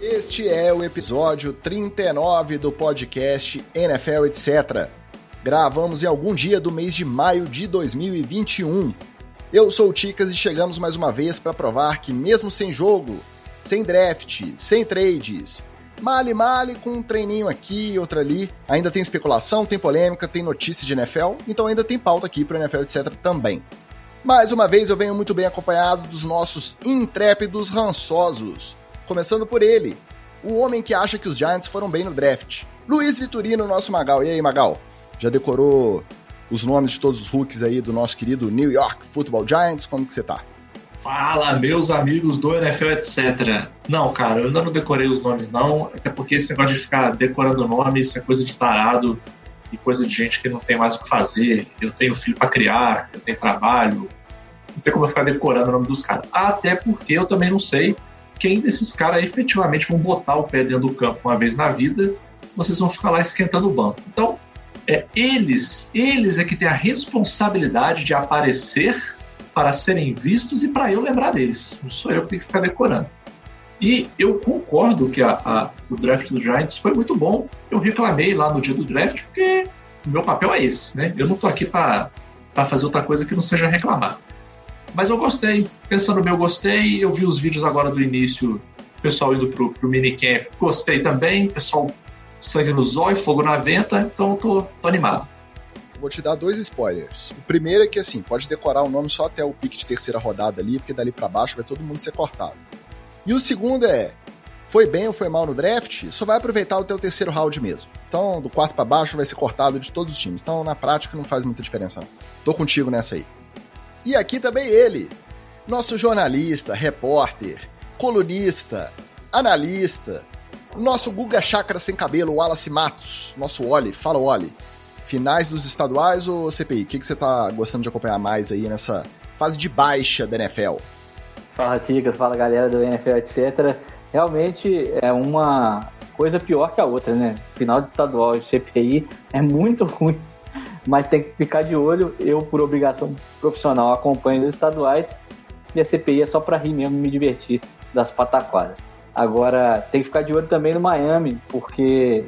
Este é o episódio 39 do podcast NFL Etc. Gravamos em algum dia do mês de maio de 2021. Eu sou o Ticas e chegamos mais uma vez para provar que, mesmo sem jogo, sem draft, sem trades, male male com um treininho aqui, outro ali, ainda tem especulação, tem polêmica, tem notícia de NFL, então ainda tem pauta aqui para NFL Etc. também. Mais uma vez eu venho muito bem acompanhado dos nossos intrépidos rançosos. Começando por ele, o homem que acha que os Giants foram bem no draft. Luiz Vitorino, nosso Magal. E aí, Magal? Já decorou os nomes de todos os rookies aí do nosso querido New York Football Giants? Como que você tá? Fala, meus amigos do NFL, etc. Não, cara, eu ainda não decorei os nomes, não, até porque esse negócio de ficar decorando nome, isso é coisa de tarado e coisa de gente que não tem mais o que fazer. Eu tenho filho para criar, eu tenho trabalho, não tem como eu ficar decorando o nome dos caras. Até porque eu também não sei quem desses caras efetivamente vão botar o pé dentro do campo uma vez na vida, vocês vão ficar lá esquentando o banco. Então, é, eles, eles é que têm a responsabilidade de aparecer para serem vistos e para eu lembrar deles. Não sou eu que tenho que ficar decorando. E eu concordo que a, a, o draft do Giants foi muito bom. Eu reclamei lá no dia do draft porque o meu papel é esse, né? Eu não tô aqui para fazer outra coisa que não seja reclamar. Mas eu gostei. Pensando bem, eu gostei. Eu vi os vídeos agora do início, o pessoal indo pro, pro minicamp. Gostei também. Pessoal, sangue no zóio, fogo na venta. Então eu tô, tô animado. Vou te dar dois spoilers. O primeiro é que, assim, pode decorar o nome só até o pique de terceira rodada ali, porque dali para baixo vai todo mundo ser cortado. E o segundo é, foi bem ou foi mal no draft, só vai aproveitar o teu terceiro round mesmo. Então, do quarto para baixo vai ser cortado de todos os times. Então, na prática, não faz muita diferença não. Tô contigo nessa aí. E aqui também ele, nosso jornalista, repórter, colunista, analista, nosso Guga Chakra sem cabelo, Wallace Matos, nosso Oli. Fala, Oli. Finais dos estaduais ou CPI? O que, que você tá gostando de acompanhar mais aí nessa fase de baixa da NFL? Fala, Ticas, fala galera do NFL, etc. Realmente é uma coisa pior que a outra, né? Final de estadual e CPI é muito ruim mas tem que ficar de olho. Eu, por obrigação profissional, acompanho os estaduais e a CPI é só para rir mesmo, me divertir das pataquadas. Agora, tem que ficar de olho também no Miami, porque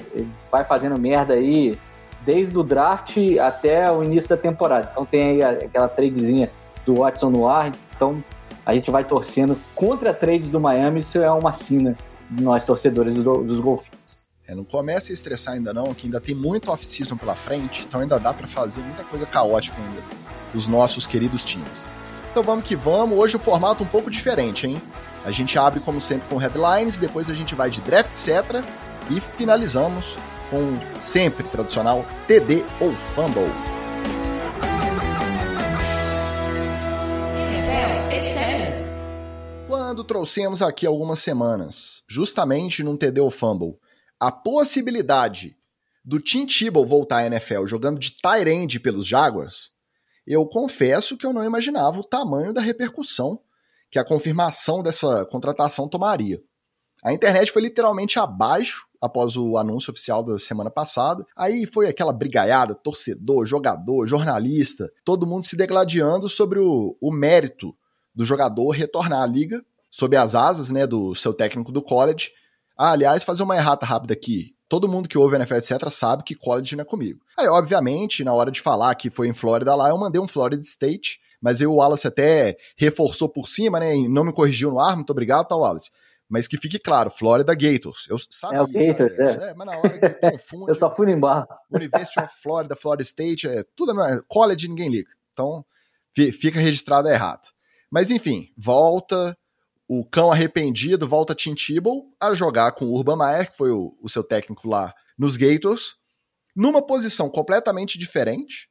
vai fazendo merda aí desde o draft até o início da temporada. Então tem aí aquela tradezinha do Watson no ar, então a gente vai torcendo contra a trade do Miami, isso é uma sina nós torcedores dos golfinhos. É, não comece a estressar ainda não, que ainda tem muito off-season pela frente, então ainda dá para fazer muita coisa caótica ainda os nossos queridos times. Então vamos que vamos, hoje o formato um pouco diferente, hein? A gente abre como sempre com headlines, depois a gente vai de draft, etc. E finalizamos com sempre tradicional TD ou Fumble. Quando trouxemos aqui algumas semanas, justamente num TD ou Fumble, a possibilidade do Tim Tebow voltar à NFL jogando de tight pelos Jaguars, eu confesso que eu não imaginava o tamanho da repercussão que a confirmação dessa contratação tomaria. A internet foi literalmente abaixo após o anúncio oficial da semana passada. Aí foi aquela brigaiada, torcedor, jogador, jornalista, todo mundo se degladiando sobre o, o mérito do jogador retornar à liga sob as asas né, do seu técnico do college ah, aliás, fazer uma errata rápida aqui. Todo mundo que ouve NFL, etc., sabe que college não é comigo. Aí, obviamente, na hora de falar que foi em Flórida lá, eu mandei um Florida State, mas aí o Wallace até reforçou por cima, né? E não me corrigiu no ar, muito obrigado, tá, Wallace? Mas que fique claro, Florida Gators. Eu sabia, é o Gators, é. é. Mas na hora que eu só fui em barra. University of Florida, Florida State, é tudo. College ninguém liga. Então, fica registrado errado. Mas enfim, volta o cão arrependido volta Tim Tebow a jogar com o Urban Meyer, que foi o, o seu técnico lá nos Gators, numa posição completamente diferente.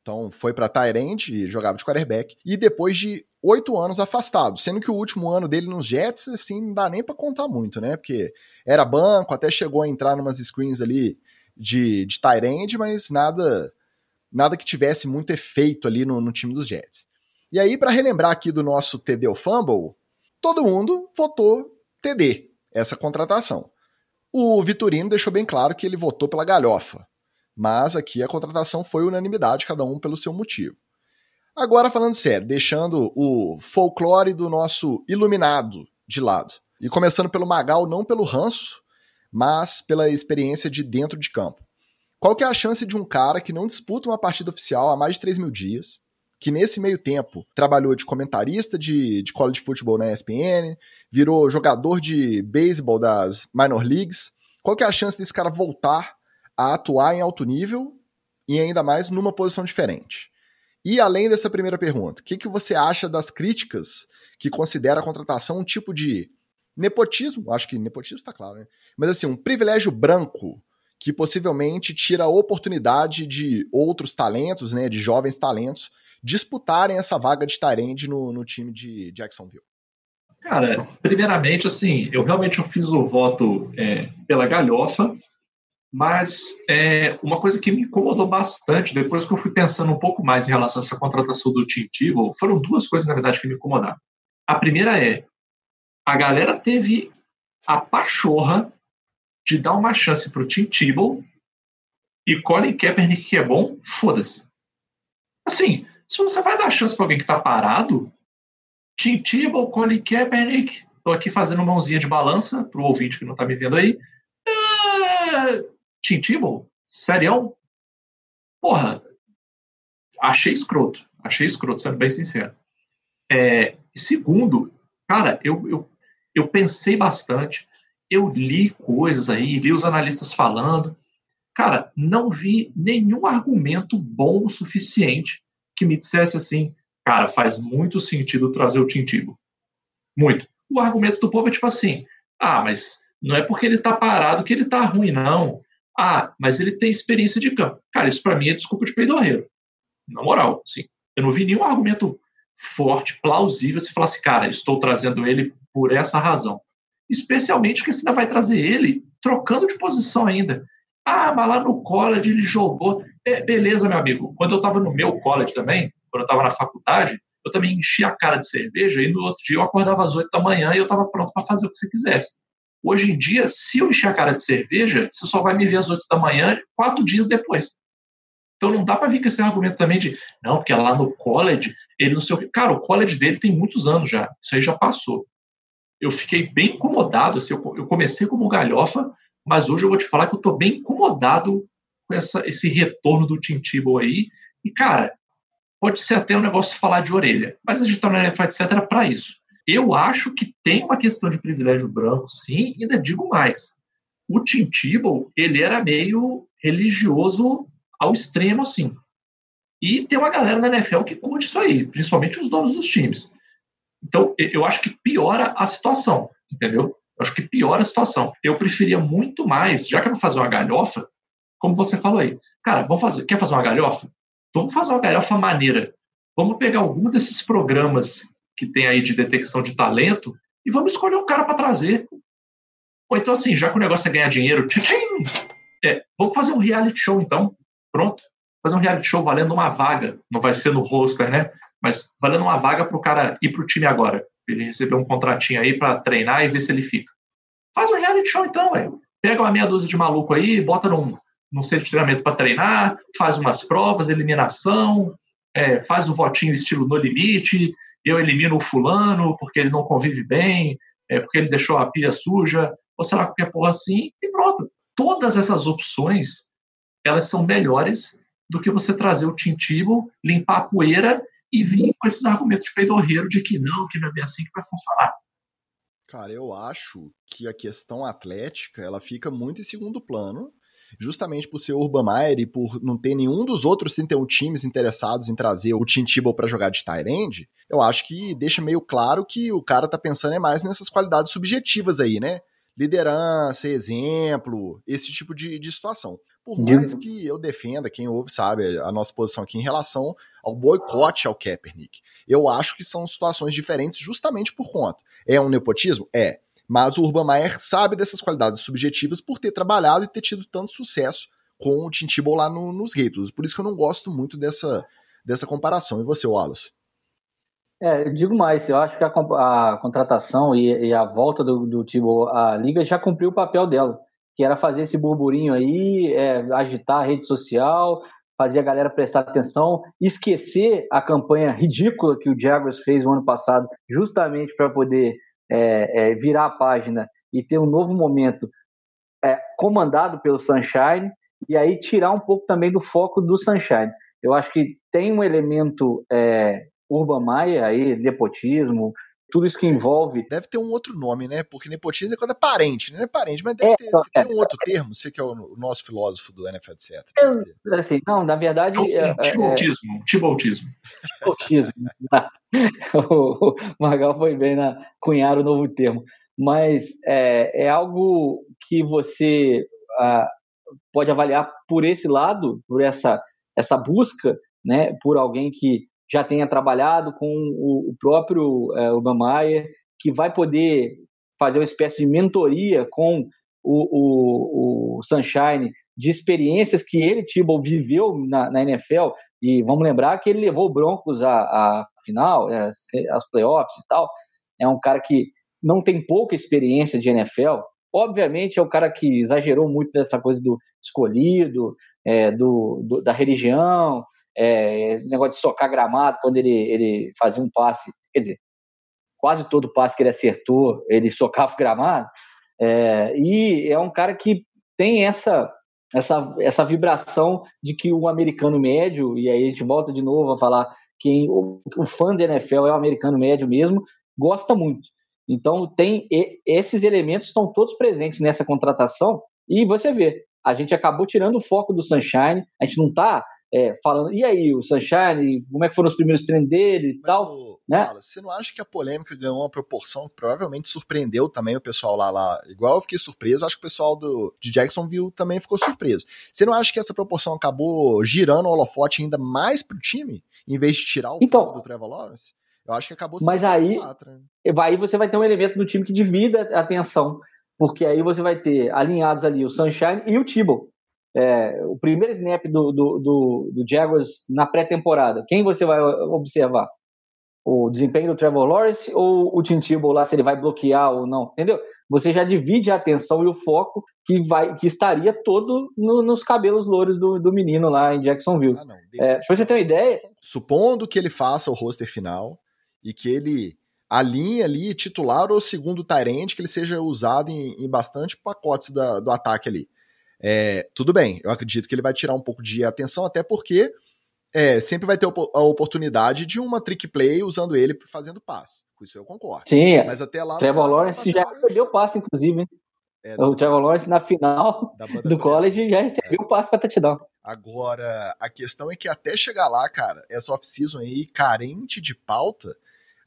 Então foi para Tyrant e jogava de quarterback. E depois de oito anos afastado, sendo que o último ano dele nos Jets, assim, não dá nem para contar muito, né? Porque era banco, até chegou a entrar numas screens ali de, de Tyrant, mas nada nada que tivesse muito efeito ali no, no time dos Jets. E aí, para relembrar aqui do nosso TD Fumble, todo mundo votou TD, essa contratação. O Vitorino deixou bem claro que ele votou pela galhofa, mas aqui a contratação foi unanimidade, cada um pelo seu motivo. Agora, falando sério, deixando o folclore do nosso iluminado de lado. E começando pelo Magal, não pelo ranço, mas pela experiência de dentro de campo. Qual que é a chance de um cara que não disputa uma partida oficial há mais de 3 mil dias, que nesse meio tempo trabalhou de comentarista de, de college football na ESPN, virou jogador de beisebol das minor leagues, qual que é a chance desse cara voltar a atuar em alto nível e ainda mais numa posição diferente? E além dessa primeira pergunta, o que, que você acha das críticas que considera a contratação um tipo de nepotismo? Acho que nepotismo está claro, né? Mas assim, um privilégio branco que possivelmente tira a oportunidade de outros talentos, né, de jovens talentos, disputarem essa vaga de Tyrande no, no time de Jacksonville. Cara, primeiramente, assim, eu realmente eu fiz o voto é, pela galhofa, mas é, uma coisa que me incomodou bastante, depois que eu fui pensando um pouco mais em relação a essa contratação do Tim Tebow, foram duas coisas, na verdade, que me incomodaram. A primeira é, a galera teve a pachorra de dar uma chance para o Tim Tebow e Colin Kaepernick, que é bom, foda-se. Assim, se você vai dar chance para alguém que está parado, Tim Tebow, Colin Kaepernick, estou aqui fazendo mãozinha de balança para o ouvinte que não está me vendo aí. É... Serião? Porra, achei escroto. Achei escroto, sendo bem sincero. É, segundo, cara, eu, eu, eu pensei bastante, eu li coisas aí, li os analistas falando. Cara, não vi nenhum argumento bom o suficiente que me dissesse assim, cara, faz muito sentido trazer o Tintibo. Muito. O argumento do povo é tipo assim, ah, mas não é porque ele tá parado que ele tá ruim, não. Ah, mas ele tem experiência de campo. Cara, isso para mim é desculpa de peidorreiro. Na moral, assim. Eu não vi nenhum argumento forte, plausível, se falasse, cara, estou trazendo ele por essa razão. Especialmente que você ainda vai trazer ele trocando de posição ainda. Ah, mas lá no college ele jogou. É, beleza, meu amigo. Quando eu estava no meu college também, quando eu estava na faculdade, eu também enchia a cara de cerveja e no outro dia eu acordava às 8 da manhã e eu estava pronto para fazer o que você quisesse. Hoje em dia, se eu encher a cara de cerveja, você só vai me ver às 8 da manhã, quatro dias depois. Então não dá para vir com esse argumento também de, não, porque lá no college, ele não sei o que. Cara, o college dele tem muitos anos já. Isso aí já passou. Eu fiquei bem incomodado. Assim, eu comecei como galhofa, mas hoje eu vou te falar que eu estou bem incomodado com essa, esse retorno do Tim aí. E, cara, pode ser até um negócio falar de orelha, mas a gente está no NFL, etc., para isso. Eu acho que tem uma questão de privilégio branco, sim, e ainda digo mais. O Tim ele era meio religioso ao extremo, assim. E tem uma galera na NFL que curte isso aí, principalmente os donos dos times. Então, eu acho que piora a situação, entendeu? Eu acho que piora a situação. Eu preferia muito mais, já que eu vou fazer uma galhofa, como você falou aí. Cara, vamos fazer, quer fazer uma galhofa? Vamos fazer uma galhofa maneira. Vamos pegar algum desses programas que tem aí de detecção de talento e vamos escolher um cara para trazer. Ou então, assim, já que o negócio é ganhar dinheiro, tchim, é, vamos fazer um reality show então. Pronto. Fazer um reality show valendo uma vaga. Não vai ser no roster, né? Mas valendo uma vaga para o cara ir para o time agora. Ele receber um contratinho aí para treinar e ver se ele fica. Faz um reality show então, velho. Pega uma meia dúzia de maluco aí, bota num, num centro de treinamento para treinar, faz umas provas, eliminação, é, faz o votinho estilo no limite, eu elimino o fulano porque ele não convive bem, é, porque ele deixou a pia suja, ou sei lá, qualquer porra assim, e pronto. Todas essas opções, elas são melhores do que você trazer o tintibo, limpar a poeira e vir com esses argumentos de peidorreiro de que não, que não é bem assim que vai funcionar. Cara, eu acho que a questão atlética ela fica muito em segundo plano, justamente por ser Urban Meyer e por não ter nenhum dos outros 31 times interessados em trazer o Tim Tebow para jogar de tight end, eu acho que deixa meio claro que o cara tá pensando é mais nessas qualidades subjetivas aí, né? Liderança, exemplo, esse tipo de, de situação. Por mais que eu defenda, quem ouve sabe a nossa posição aqui em relação ao boicote ao Kaepernick. Eu acho que são situações diferentes justamente por conta. É um nepotismo? É. Mas o Urban Meyer sabe dessas qualidades subjetivas por ter trabalhado e ter tido tanto sucesso com o Tim Tebow lá no, nos Gators. Por isso que eu não gosto muito dessa, dessa comparação. E você, Wallace? É, eu digo mais, eu acho que a, a contratação e, e, a volta do, do Tebow à liga já cumpriu o papel dela, que era fazer esse burburinho aí, é, agitar a rede social, fazer a galera prestar atenção, esquecer a campanha ridícula que o Jaguars fez no ano passado, justamente para poder é, é, virar a página e ter um novo momento é, comandado pelo Sunshine e aí tirar um pouco também do foco do Sunshine. Eu acho que tem um elemento é, Urban Maia aí, nepotismo, tudo isso que envolve. Deve ter um outro nome, né? Porque nepotismo é quando é parente, não é parente, mas deve é, ter, é, um outro termo, você que é o nosso filósofo do NFL, etc. É, assim, não, na verdade. É, Tiboltismo. Tiboltismo. Tiboltismo. o Magal foi bem na cunhar o novo termo. Mas é, é algo que você ah, pode avaliar por esse lado, por essa, essa busca, né, por alguém que já tenha trabalhado com o, próprio é, Obamaia, que vai poder fazer uma espécie de mentoria com o, o, o Sunshine de experiências que ele, Tibble, viveu na, na, NFL. E vamos lembrar que ele levou o Broncos à, à final, é, às playoffs e tal. É um cara que não tem pouca experiência de NFL. Obviamente é o cara que exagerou muito dessa coisa do escolhido, é, do, do, da religião, é, negócio de socar gramado quando ele, ele fazia um passe, quer dizer, quase todo passe que ele acertou, ele socava o gramado. É, e é um cara que tem essa, essa, essa vibração de que o americano médio, e aí a gente volta de novo a falar que o, o fã da NFL é o americano médio mesmo, gosta muito. Então tem esses elementos estão todos presentes nessa contratação e você vê, a gente acabou tirando o foco do Sunshine, a gente não está é, falando, e aí, o Sunshine, como é que foram os primeiros treinos dele e tal. O, né? Fala, você não acha que a polêmica ganhou uma proporção que provavelmente surpreendeu também o pessoal lá, lá? Igual eu fiquei surpreso, acho que o pessoal do, de Jacksonville também ficou surpreso. Você não acha que essa proporção acabou girando o holofote ainda mais pro time, em vez de tirar o então, foco do Trevor Lawrence? Eu acho que acabou Mas aí, né? aí você vai ter um elemento do time que divida a atenção. Porque aí você vai ter alinhados ali o Sunshine e o Tibble é, o primeiro snap do, do, do, do Jaguars na pré-temporada, quem você vai observar? O desempenho do Trevor Lawrence ou o Tim Tebow lá, se ele vai bloquear ou não, entendeu? Você já divide a atenção e o foco que, vai, que estaria todo no, nos cabelos louros do, do menino lá em Jacksonville. Ah, é, pra você ter uma ideia... Supondo que ele faça o roster final e que ele alinhe ali titular ou segundo Tyrant, que ele seja usado em, em bastante pacotes da, do ataque ali. É, tudo bem, eu acredito que ele vai tirar um pouco de atenção, até porque é, sempre vai ter a oportunidade de uma trick play usando ele fazendo passe. Com isso eu concordo. Sim, mas até lá. Trevor Lawrence já recebeu o passe, inclusive. É, o Trevor Lawrence na final do college já recebeu o é. passe para touchdown. Agora, a questão é que até chegar lá, cara, essa off-season aí, carente de pauta,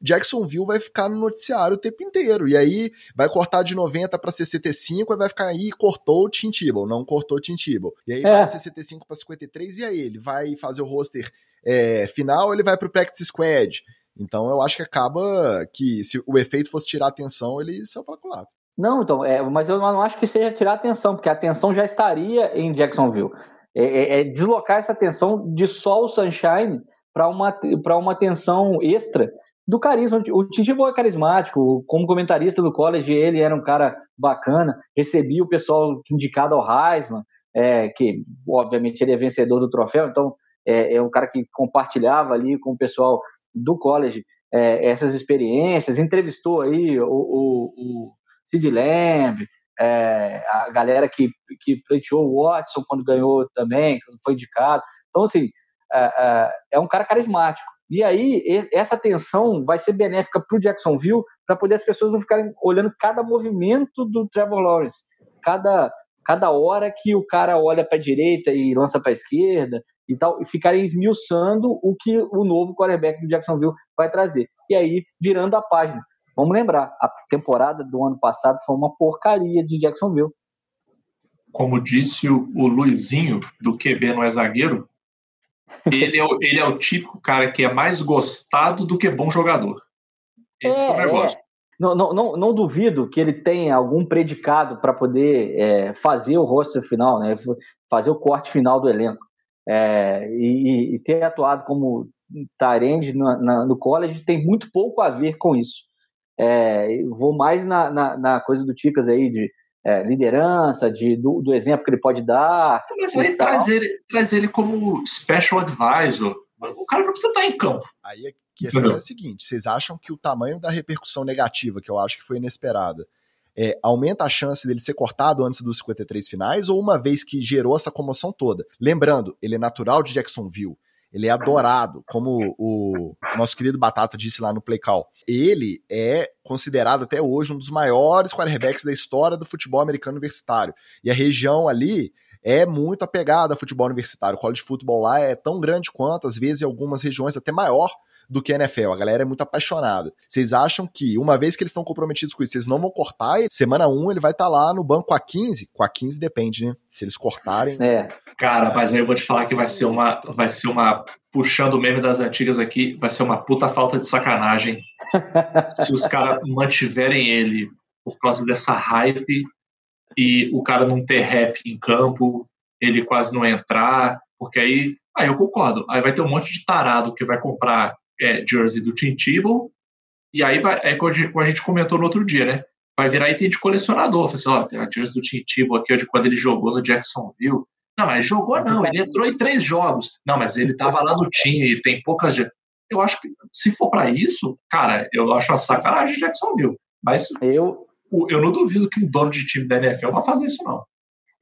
Jacksonville vai ficar no noticiário o tempo inteiro. E aí vai cortar de 90 para 65 e vai ficar aí, cortou o Tim Tebow, não cortou o Tim Tebow. E aí é. vai de 65 para 53 e aí ele vai fazer o roster é, final ou ele vai pro practice squad? Então eu acho que acaba que se o efeito fosse tirar atenção, ele saiu para lado. Não, então, é, mas eu não acho que seja tirar atenção, porque a atenção já estaria em Jacksonville. É, é, é deslocar essa atenção de só o Sunshine para uma, uma atenção extra do carisma. O Tintivo é carismático, como comentarista do college, ele era um cara bacana, recebia o pessoal indicado ao Heisman, é, que obviamente ele é vencedor do troféu, então é, é, um cara que compartilhava ali com o pessoal do college é, essas experiências, entrevistou aí o, o, o Sid Lamb, é, a galera que, que pleiteou o Watson quando ganhou também, quando foi indicado. Então, assim, é, é, é um cara carismático. E aí, essa tensão vai ser benéfica para o Jacksonville, para poder as pessoas não ficarem olhando cada movimento do Trevor Lawrence, cada, cada hora que o cara olha para a direita e lança para a esquerda e tal, e ficarem esmiuçando o que o novo quarterback do Jacksonville vai trazer. E aí, virando a página. Vamos lembrar, a temporada do ano passado foi uma porcaria de Jacksonville. Como disse o, o Luizinho, do QB não é zagueiro, ele é, o, ele é o típico cara que é mais gostado do que bom jogador. Esse é, é o negócio. É. Não, não, não, não, duvido que ele tenha algum predicado para poder é, fazer o roster final, né? fazer o corte final do elenco. É, e, e, ter atuado como Tarend no, no college tem muito pouco a ver com isso. É, vou mais na, na, na, coisa do Ticas aí, de é, liderança, de, do, do, exemplo que ele pode dar. Mas aí traz ele, traz ele como special advisor. O cara não precisa estar em campo. Aí é, questão é a seguinte: vocês acham que o tamanho da repercussão negativa, que eu acho que foi inesperada, é, aumenta a chance dele ser cortado antes dos 53 finais, ou uma vez que gerou essa comoção toda? Lembrando, ele é natural de Jacksonville. Ele é adorado, como o nosso querido Batata disse lá no Play Call. Ele é considerado até hoje um dos maiores quarterbacks da história do futebol americano universitário. E a região ali é muito apegada ao futebol universitário. O college football lá é tão grande quanto, às vezes, em algumas regiões até maior do que a NFL. A galera é muito apaixonada. Vocês acham que, uma vez que eles estão comprometidos com isso, eles não vão cortar, e semana 1 ele vai estar tá lá no banco a 15? Com a 15 depende, né? Se eles cortarem. É. Cara, mas aí eu vou te falar que vai ser uma. Vai ser uma. Puxando o meme das antigas aqui, vai ser uma puta falta de sacanagem se os caras mantiverem ele por causa dessa hype e o cara não ter rap em campo, ele quase não entrar, porque aí. Aí eu concordo. Aí vai ter um monte de tarado que vai comprar é, jersey do Tim Tebow, e aí vai, é como a gente comentou no outro dia, né? Vai virar item de colecionador. Fala assim, ó, tem a jersey do Tim Tebow aqui, de quando ele jogou no Jacksonville. Não, mas jogou não, ele entrou em três jogos. Não, mas ele tava lá no time, tem poucas. Eu acho que se for para isso, cara, eu acho uma sacanagem Jacksonville. Mas eu, eu não duvido que um dono de time da NFL vai fazer isso, não.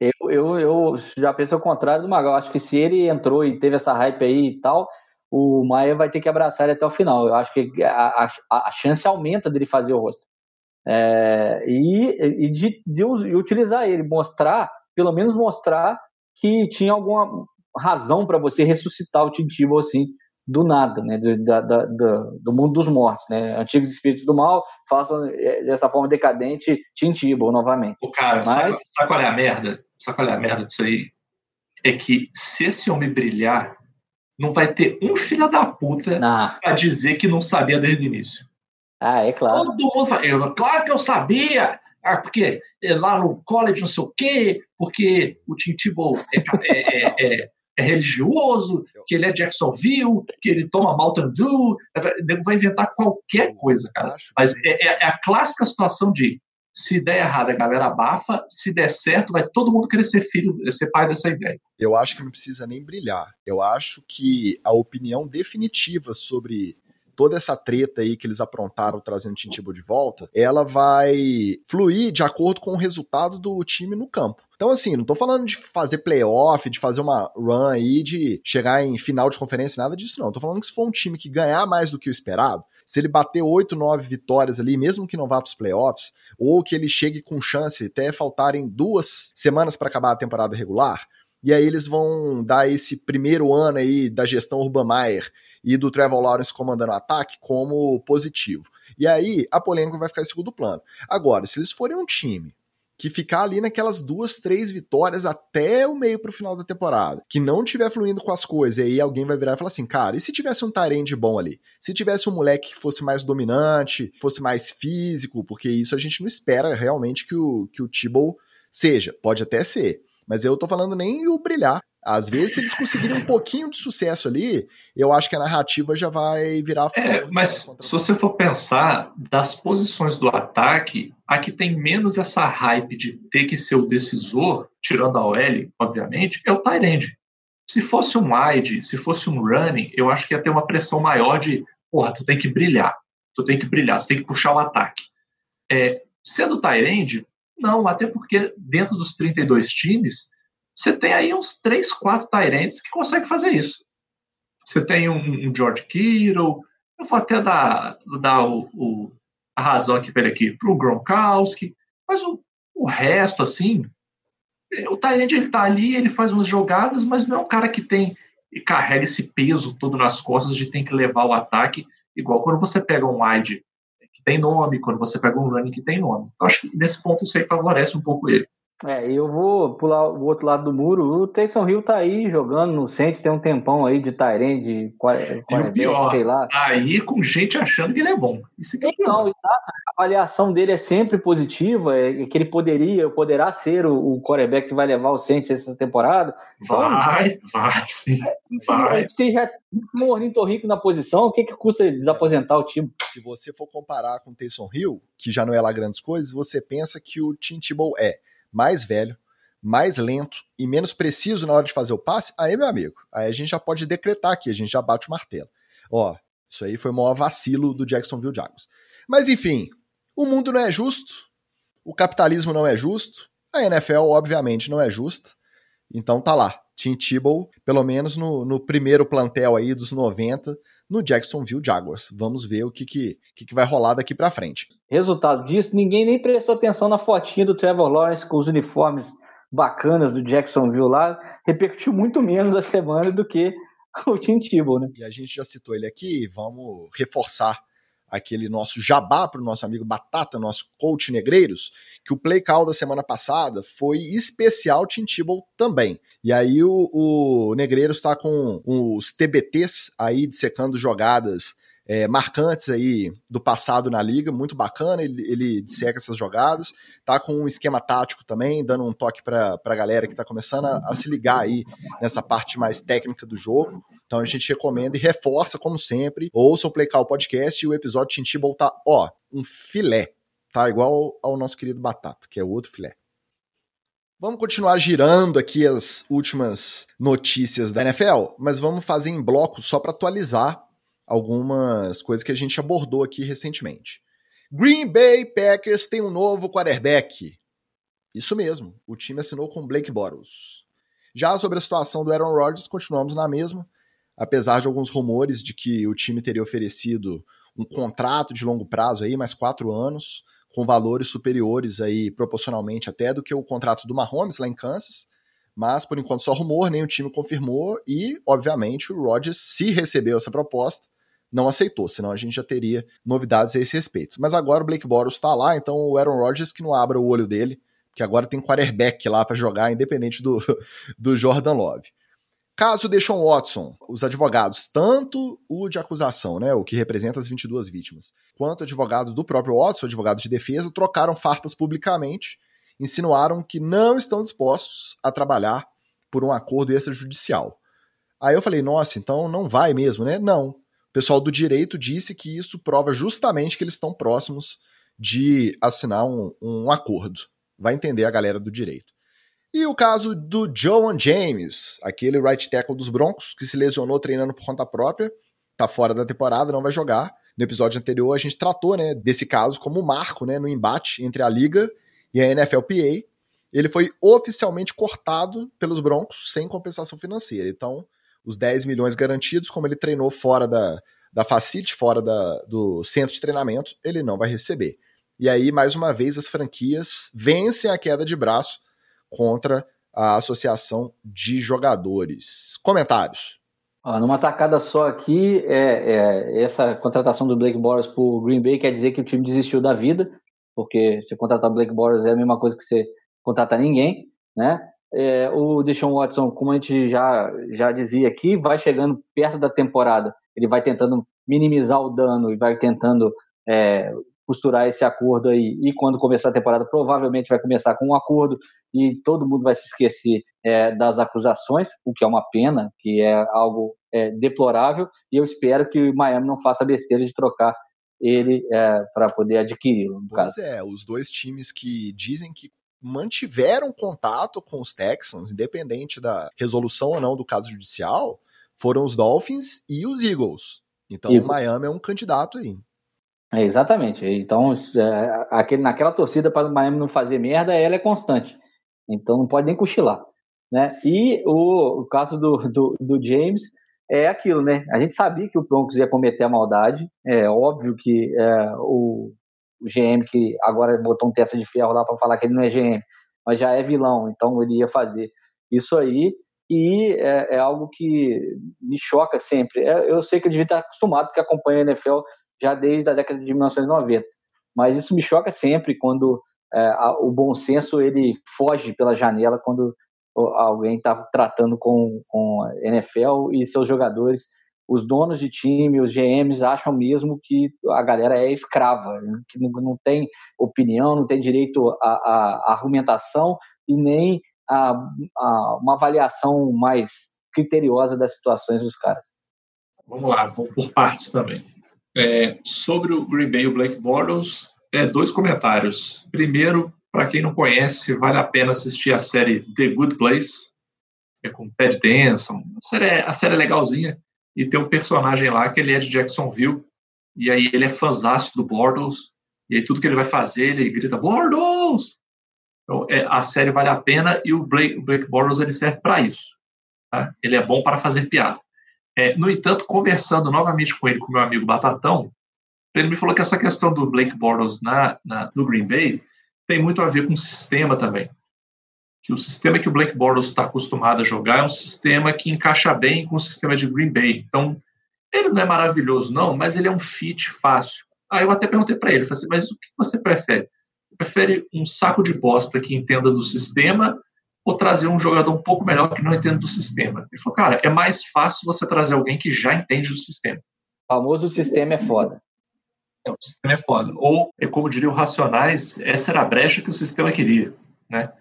Eu, eu, eu já penso ao contrário do Magal. Acho que se ele entrou e teve essa hype aí e tal, o Maia vai ter que abraçar ele até o final. Eu acho que a, a, a chance aumenta dele fazer o rosto. É, e, e de, de, utilizar ele, mostrar, pelo menos mostrar que tinha alguma razão para você ressuscitar o Tintibo assim, do nada, né, do, da, da, do, mundo dos mortos, né, antigos espíritos do mal façam é, dessa forma decadente Tintibo novamente. O cara, Mas... sabe, sabe qual é a merda? Sabe qual é a merda disso aí? É que se esse homem brilhar, não vai ter um filho da puta nah. pra dizer que não sabia desde o início. Ah, é claro. Todo mundo fala, claro que eu sabia, ah, porque lá no college não sei o quê, porque o Tim Tebow é, é, é, é, é religioso, que ele é Jacksonville, que ele toma Mountain Dew, vai inventar qualquer coisa, cara. Mas é, é, a clássica situação de se der errado, a galera abafa. Se der certo, vai todo mundo querer ser filho, ser pai dessa ideia. Eu acho que não precisa nem brilhar. Eu acho que a opinião definitiva sobre toda essa treta aí que eles aprontaram trazendo o Tintibo de volta, ela vai fluir de acordo com o resultado do time no campo. Então, assim, não tô falando de fazer playoff, de fazer uma run aí, de chegar em final de conferência, nada disso, não. Tô falando que se for um time que ganhar mais do que o esperado, se ele bater 8, 9 vitórias ali, mesmo que não vá para os playoffs, ou que ele chegue com chance até faltarem duas semanas para acabar a temporada regular, e aí eles vão dar esse primeiro ano aí da gestão Urban Meyer e do Trevor Lawrence comandando o ataque como positivo. E aí a polêmica vai ficar em segundo plano. Agora, se eles forem um time que ficar ali naquelas duas, três vitórias até o meio pro final da temporada, que não tiver fluindo com as coisas, e aí alguém vai virar e falar assim, cara, e se tivesse um Tyrande bom ali? Se tivesse um moleque que fosse mais dominante, fosse mais físico, porque isso a gente não espera realmente que o, que o Tebow seja, pode até ser, mas eu tô falando nem o brilhar. Às vezes, se eles conseguirem um pouquinho de sucesso ali, eu acho que a narrativa já vai virar. É, mas se você for pensar, das posições do ataque, a que tem menos essa hype de ter que ser o decisor, tirando a OL, obviamente, é o Tyrande. Se fosse um wide, se fosse um running, eu acho que ia ter uma pressão maior de, porra, tu tem que brilhar, tu tem que brilhar, tu tem que puxar o ataque. É, sendo Tyrande, não, até porque dentro dos 32 times, você tem aí uns 3, 4 Tyrants que conseguem fazer isso. Você tem um, um George Kittle, eu vou até dar, dar o, o, a razão aqui para aqui, para o Gronkowski, mas o, o resto, assim, o Tyrant ele tá ali, ele faz umas jogadas, mas não é um cara que tem e carrega esse peso todo nas costas de tem que levar o ataque, igual quando você pega um wide que tem nome, quando você pega um running que tem nome. Eu acho que nesse ponto isso aí favorece um pouco ele. É, eu vou pular o outro lado do muro. O Taysom Hill tá aí jogando no Saints, tem um tempão aí de Tyrene, de quarterback, sei lá. Tá aí com gente achando que ele é bom. Isso é então, exato. A avaliação dele é sempre positiva, é que ele poderia, poderá ser o, o quarterback que vai levar o Saints essa temporada. Então, vai, vai, sim. É, vai. A gente tem já um ornitorrinco na posição, o que, que custa desaposentar o time? Se você for comparar com o Taysom Hill, que já não é lá grandes coisas, você pensa que o Tim Tebow é mais velho, mais lento e menos preciso na hora de fazer o passe, aí, meu amigo, aí a gente já pode decretar aqui, a gente já bate o martelo. Ó, Isso aí foi o maior vacilo do Jacksonville Jaguars. Mas enfim, o mundo não é justo, o capitalismo não é justo, a NFL obviamente não é justa. Então tá lá, Tim Tebow, pelo menos no, no primeiro plantel aí dos 90, no Jacksonville Jaguars. Vamos ver o que, que, que, que vai rolar daqui para frente. Resultado disso, ninguém nem prestou atenção na fotinha do Trevor Lawrence com os uniformes bacanas do Jacksonville lá, repercutiu muito menos a semana do que o Tim Tebow, né? E a gente já citou ele aqui, vamos reforçar aquele nosso jabá para o nosso amigo Batata, nosso coach Negreiros, que o play call da semana passada foi especial Tim Tebow também. E aí o, o Negreiros está com os TBTs aí dissecando jogadas é, marcantes aí do passado na liga, muito bacana, ele, ele disseca essas jogadas, tá com um esquema tático também, dando um toque para a galera que está começando a, a, se ligar aí nessa parte mais técnica do jogo. Então a gente recomenda e reforça, como sempre, ouça o Play Call Podcast e o episódio Tintibol tá, ó, um filé, tá? Igual ao nosso querido Batata, que é outro filé. Vamos continuar girando aqui as últimas notícias da NFL, mas vamos fazer em blocos só para atualizar algumas coisas que a gente abordou aqui recentemente. Green Bay Packers tem um novo quarterback. Isso mesmo, o time assinou com Blake Bortles. Já sobre a situação do Aaron Rodgers, continuamos na mesma, apesar de alguns rumores de que o time teria oferecido um contrato de longo prazo aí, mais quatro anos, com valores superiores aí proporcionalmente até do que o contrato do Mahomes lá em Kansas. Mas por enquanto só rumor, nem o time confirmou e, obviamente, o Rodgers, se recebeu essa proposta, não aceitou, senão a gente já teria novidades a esse respeito. Mas agora o Blake Bortles está lá, então o Aaron Rodgers que não abra o olho dele, que agora tem quarterback lá para jogar, independente do, do Jordan Love. Caso Deshaun Watson, os advogados, tanto o de acusação, né, o que representa as 22 vítimas, quanto o advogado do próprio Watson, advogado de defesa, trocaram farpas publicamente, insinuaram que não estão dispostos a trabalhar por um acordo extrajudicial. Aí eu falei, nossa, então não vai mesmo, né? Não. O pessoal do direito disse que isso prova justamente que eles estão próximos de assinar um, um acordo. Vai entender a galera do direito. E o caso do Joan James, aquele right tackle dos Broncos, que se lesionou treinando por conta própria, tá fora da temporada, não vai jogar. No episódio anterior a gente tratou, né, desse caso como um marco, né, no embate entre a liga e a NFLPA. Ele foi oficialmente cortado pelos Broncos sem compensação financeira. Então, os 10 milhões garantidos, como ele treinou fora da, da facility, fora da, do centro de treinamento, ele não vai receber. E aí, mais uma vez, as franquias vencem a queda de braço contra a Associação de Jogadores. Comentários. Ah, numa tacada só aqui, é, é, essa contratação do Blake Bortles por Green Bay quer dizer que o time desistiu da vida, porque se contratar o Blake Bortles é a mesma coisa que você contratar ninguém, né? É, o Deshaun Watson, como a gente já, já dizia aqui, vai chegando perto da temporada, ele vai tentando minimizar o dano e vai tentando é, costurar esse acordo aí. E quando começar a temporada, provavelmente vai começar com um acordo e todo mundo vai se esquecer é, das acusações, o que é uma pena, que é algo é, deplorável. E eu espero que o Miami não faça besteira de trocar ele é, para poder adquiri-lo. Pois caso. é, os dois times que dizem que mantiveram contato com os Texans, independente da resolução ou não do caso judicial, foram os Dolphins e os Eagles. Então Eagles. o Miami é um candidato aí. É, exatamente. Então, é, aquele, naquela torcida para o Miami não fazer merda, ela é constante. Então não pode nem cochilar. Né? E o, o caso do, do, do, James é aquilo, né? A gente sabia que o Broncos ia cometer a maldade. É óbvio que é, o, o GM, que agora botou um testa de ferro lá para falar que ele não é GM, mas já é vilão, então ele ia fazer isso aí. E é, é algo que me choca sempre. É, eu sei que eu devia estar acostumado, porque acompanha a NFL já desde a década de 1990. Mas isso me choca sempre quando é, a, o bom senso ele foge pela janela quando alguém está tratando com, com a NFL e seus jogadores. Os donos de time, os GMs acham mesmo que a galera é escrava, né? que não, não tem opinião, não tem direito à, argumentação e nem a, a uma avaliação mais criteriosa das situações dos caras. Vamos lá, vou por partes também. É, sobre o Green Bay e o Blake Bortles, é, dois comentários. Primeiro, para quem não conhece, vale a pena assistir a série The Good Place, é com Ted Danson. A série, é, a série é legalzinha. e tem um personagem lá que ele é de Jacksonville, e aí ele é fãzaço do Bortles, e aí tudo que ele vai fazer, ele grita Bortles! Então, é, a série vale a pena e o Blake, o Blake ele serve para isso. Tá? Ele é bom para fazer piada. É, no entanto, conversando novamente com ele, com meu amigo Batatão, ele me falou que essa questão do Blake Bortles na, na, no Green Bay tem muito a ver com o sistema também. Que o sistema que o Blake Bortles está acostumado a jogar é um sistema que encaixa bem com o sistema de Green Bay. Então, ele não é maravilhoso, não, mas ele é um fit fácil. Aí eu até perguntei para ele, falei assim, mas o que você prefere? Prefere um saco de bosta que entenda do sistema ou trazer um jogador um pouco melhor que não entenda do sistema? Ele falou, cara, é mais fácil você trazer alguém que já entende do sistema. O famoso sistema é foda. É, o sistema é foda. Ou, é como diriam Racionais, essa era a brecha que o sistema queria, né?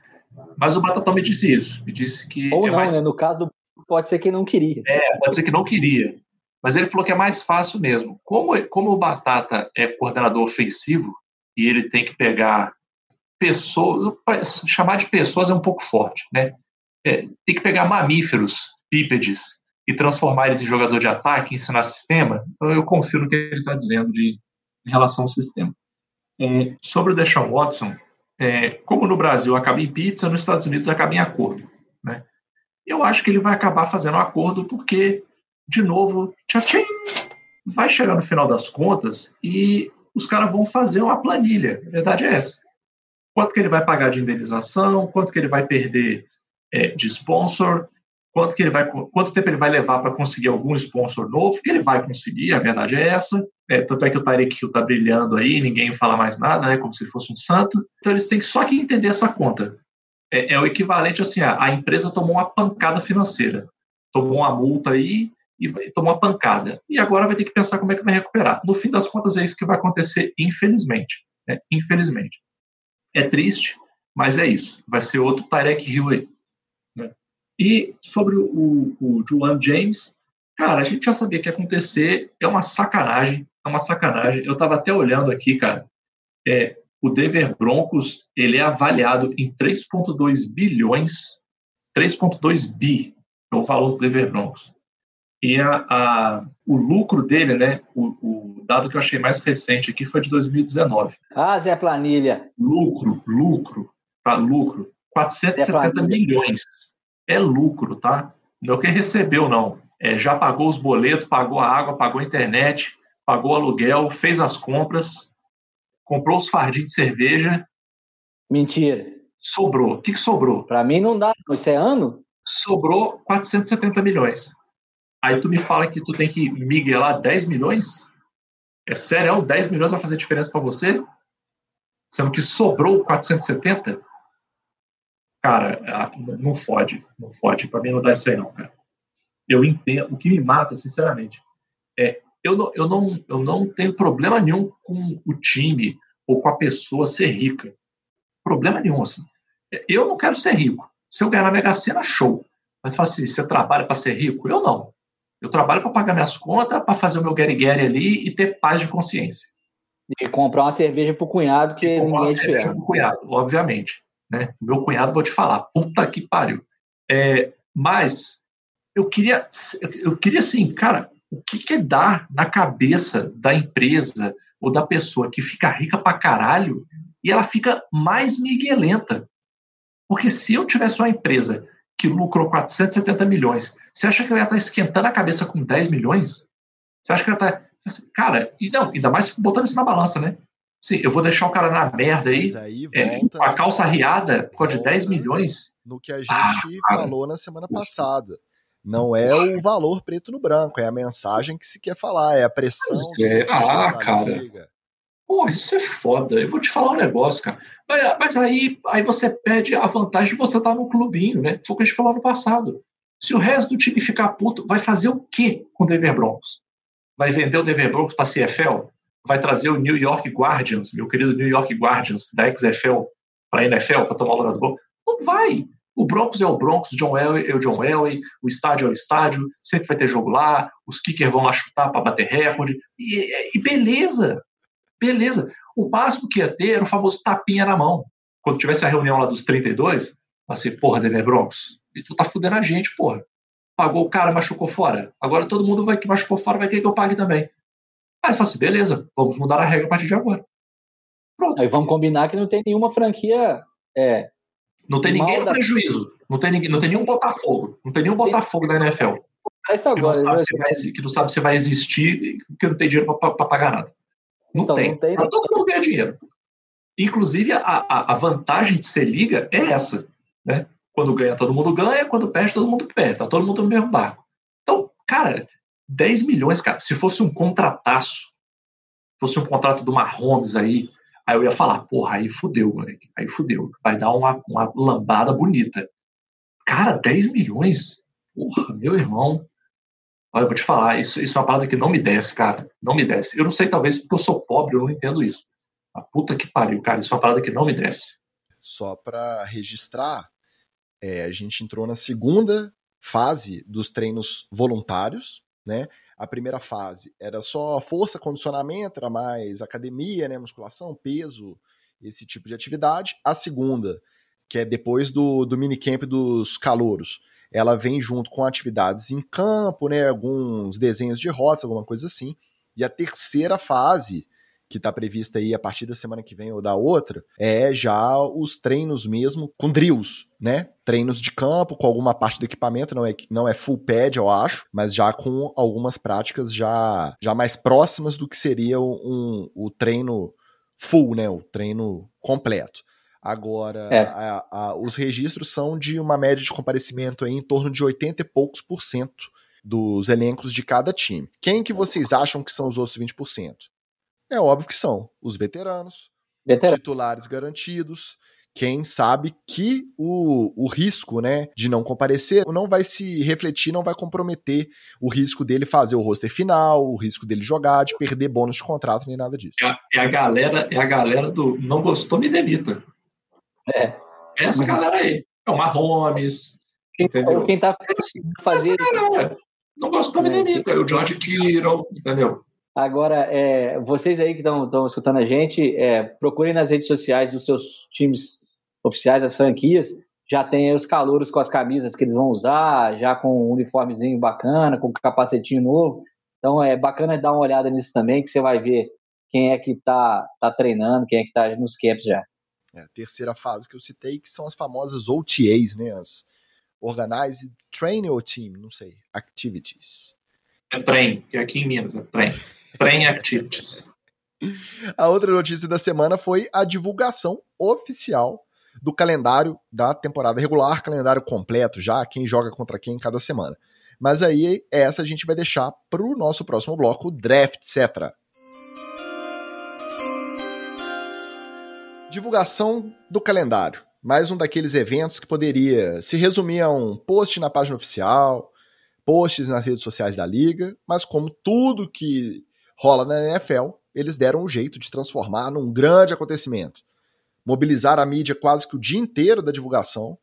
Mas o Batatão me disse isso, me disse que... Ou é não, mais... né? No caso, pode ser que não queria. É, pode ser que não queria. Mas ele falou que é mais fácil mesmo. Como, como o Batata é coordenador ofensivo e ele tem que pegar pessoas, chamar de pessoas é um pouco forte, né? É, tem que pegar mamíferos, bípedes, e transformar eles em jogador de ataque, ensinar sistema. Então eu confio no que ele está dizendo de, em relação ao sistema. É, sobre o Deshaun Watson, é, como no Brasil acaba em pizza, nos Estados Unidos acaba em acordo. Né? Eu acho que ele vai acabar fazendo um acordo porque de novo, tchau, vai chegar no final das contas e os caras vão fazer uma planilha. A verdade é essa. Quanto que ele vai pagar de indenização, quanto que ele vai perder é, de sponsor, quanto que ele vai, quanto tempo ele vai levar para conseguir algum sponsor novo, ele vai conseguir, a verdade é essa. É, tanto é que o Tarek Hill está brilhando aí, ninguém fala mais nada, né, como se ele fosse um santo. Então eles têm só que entender essa conta. É, é o equivalente assim, a, a empresa tomou uma pancada financeira, tomou uma multa aí, e tomou uma pancada. E agora vai ter que pensar como é que vai recuperar. No fim das contas, é isso que vai acontecer, infelizmente. Né? Infelizmente. É triste, mas é isso. Vai ser outro Tarek Hill aí. Né? E sobre o, o James, cara, a gente já sabia que ia acontecer. É uma sacanagem. É uma sacanagem. Eu estava até olhando aqui, cara. É, o Denver Broncos ele é avaliado em 3,2 bilhões, 3,2 bi é o valor do Denver Broncos. E a, a, o lucro dele, né, o, o, dado que eu achei mais recente aqui foi de 2019. Ah, Zé Planilha. Lucro, lucro, tá? Lucro. 470 milhões. É lucro, tá? Não é o que recebeu, não. É, já pagou os boletos, pagou a água, pagou a internet, pagou o aluguel, fez as compras, comprou os fardinhos de cerveja. Mentira. Sobrou. O que, que sobrou? Para mim não dá. Isso é ano? Sobrou 470 milhões. Aí tu me fala que tu tem que miguelar 10 milhões? É sério? 10 milhões vai fazer diferença para você? Sendo que sobrou 470? Cara, não fode. Não fode. Para mim não dá isso aí não, cara. Eu entendo. O que me mata, sinceramente, é eu não, eu não, eu não tenho problema nenhum com o time ou com a pessoa ser rica. Problema nenhum, assim. Eu não quero ser rico. Se eu ganhar na Mega Sena, show. Mas fala assim, você trabalha para ser rico? Eu não. Eu trabalho para pagar minhas contas, para fazer o meu get ali e ter paz de consciência. E comprar uma cerveja pro cunhado que e ninguém uma é cerveja pro cunhado, obviamente. Né? Meu cunhado, vou te falar, puta que pariu. É, mas eu queria, eu queria assim, cara, o que, que dar na cabeça da empresa ou da pessoa que fica rica pra caralho e ela fica mais miguelenta? Porque se eu tivesse uma empresa que lucrou 470 milhões, você acha que ela ia estar esquentando a cabeça com 10 milhões? Você acha que ela está. Cara, e não, ainda mais botando isso na balança, né? Sim, eu vou deixar o cara na merda aí, aí é, com a calça riada, com a de 10 milhões. No que a gente ah, falou na semana passada. Não é o valor preto no branco, é a mensagem que se quer falar, é a pressão. É. Ah, cara. Liga. Pô, isso é foda. Eu vou te falar um negócio, cara. Mas, mas, aí, aí você perde a vantagem de você estar no clubinho, né? Foi o que a gente falou no passado. Se o resto do time ficar puto, vai fazer o quê com o Denver Broncos? Vai vender o Denver Broncos para a CFL? Vai trazer o New York Guardians, meu querido New York Guardians, da XFL, para a NFL, para tomar o lugar do gol? Não vai. O Broncos é o Broncos, John Elway é o John Elway, o estádio é o estádio, sempre vai ter jogo lá, os kickers vão lá chutar para bater recorde, e, e beleza, Beleza. O máximo que ia ter era o famoso tapinha na mão. Quando tivesse a reunião lá dos 32, assim, porra, Denver Broncos, e tu tá fudendo a gente, porra. pagou o cara, machucou fora. Agora todo mundo vai que machucou fora vai querer que eu pague também. Aí fala assim, beleza, vamos mudar a regra a partir de agora. Pronto. Aí vamos combinar que não tem nenhuma franquia. É, não tem ninguém no da... prejuízo. Não tem, ninguém, não tem nenhum Botafogo. Não tem nenhum Botafogo da NFL. Agora, que, não sabe se vai, que não sabe se vai existir que não tem dinheiro para pagar nada. Não então, tem. Não tem todo mundo ganha dinheiro. Inclusive, a, a, a, vantagem de ser liga é essa. Né? Quando ganha, todo mundo ganha. Quando perde, todo mundo perde. Tá todo mundo no mesmo barco. Então, cara, 10 milhões, cara, se fosse um contrataço, fosse um contrato do Mahomes aí, aí eu ia falar, porra, aí fudeu, moleque. Aí fudeu. Vai dar uma, uma lambada bonita. Cara, 10 milhões? Porra, meu irmão. Olha, eu vou te falar, isso, isso é uma parada que não me desce, cara. Não me desce. Eu não sei, talvez porque eu sou pobre, eu não entendo isso. A puta que pariu, cara. Isso é uma parada que não me desce. Só para registrar, é, a gente entrou na segunda fase dos treinos voluntários, né? A primeira fase era só força, condicionamento, era mais academia, né? Musculação, peso, esse tipo de atividade. A segunda, que é depois do, do minicamp dos calouros, ela vem junto com atividades em campo, né? Alguns desenhos de rotas, alguma coisa assim. E a terceira fase que está prevista aí a partir da semana que vem ou da outra, é já os treinos mesmo com drills, né? Treinos de campo com alguma parte do equipamento, não é, não é full pad, eu acho, mas já com algumas práticas já, já mais próximas do que seria um, o treino full, né? O treino completo. Agora, é. a, a, os registros são de uma média de comparecimento aí em torno de 80 e poucos por cento dos elencos de cada time. Quem que vocês acham que são os outros 20%? É óbvio que são os veteranos, Veterano. titulares garantidos, quem sabe que o, o risco né, de não comparecer não vai se refletir, não vai comprometer o risco dele fazer o roster final, o risco dele jogar, de perder bônus de contrato, nem nada disso. É a, é a galera, é a galera do não gostou, me demita. É. Essa galera aí. É o. Quem, entendeu? Quem tá fazendo. Não gostou, me é. demita. É o George Kittle, entendeu? Agora, é, vocês aí que estão escutando a gente, é, procurem nas redes sociais dos seus times oficiais, as franquias, já tem os calouros com as camisas que eles vão usar, já com um uniformezinho bacana, com capacetinho novo. Então é bacana dar uma olhada nisso também, que você vai ver quem é que está tá treinando, quem é que está nos camps já. É, a terceira fase que eu citei, que são as famosas OTAs, né? As Organized Training Team, não sei, Activities. É trem, que é aqui em Minas é trem. Trem Activities. A outra notícia da semana foi a divulgação oficial do calendário da temporada regular, calendário completo já, quem joga contra quem cada semana. Mas aí, essa a gente vai deixar para o nosso próximo bloco, draft, etc. Divulgação do calendário. Mais um daqueles eventos que poderia se resumir a um post na página oficial, posts nas redes sociais da liga, mas como tudo que rola na NFL, eles deram um jeito de transformar num grande acontecimento. Mobilizar a mídia quase que o dia inteiro da divulgação.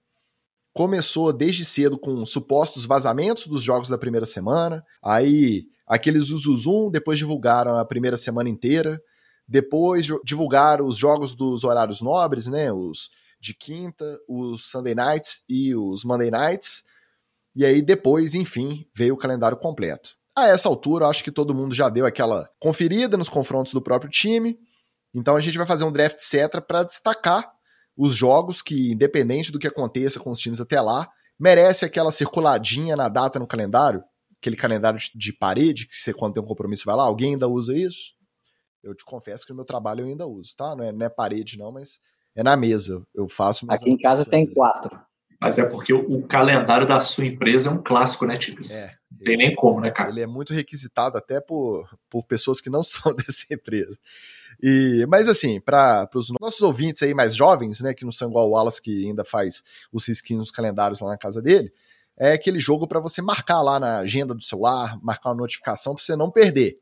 Começou desde cedo com supostos vazamentos dos jogos da primeira semana, aí aqueles uzuzum, depois divulgaram a primeira semana inteira, depois divulgaram os jogos dos horários nobres, né, os de quinta, os Sunday Nights e os Monday Nights, e aí depois, enfim, veio o calendário completo. A essa altura, acho que todo mundo já deu aquela conferida nos confrontos do próprio time. Então a gente vai fazer um draft etc para destacar os jogos que, independente do que aconteça com os times até lá, merece aquela circuladinha na data no calendário, aquele calendário de parede que você quando tem um compromisso vai lá, alguém ainda usa isso? Eu te confesso que no meu trabalho eu ainda uso, tá? Não é, não é parede não, mas é na mesa. Eu faço. Aqui em casa tem quatro. Mas é porque o, o, calendário da sua empresa é um clássico, né, Tigres? É. Não tem nem como, né, cara? Ele é muito requisitado até por, por pessoas que não são dessa empresa. E, mas assim, para os nossos ouvintes aí mais jovens, né, que não são igual o Wallace que ainda faz os risquinhos nos calendários lá na casa dele, é aquele jogo para você marcar lá na agenda do celular, marcar uma notificação para você não perder.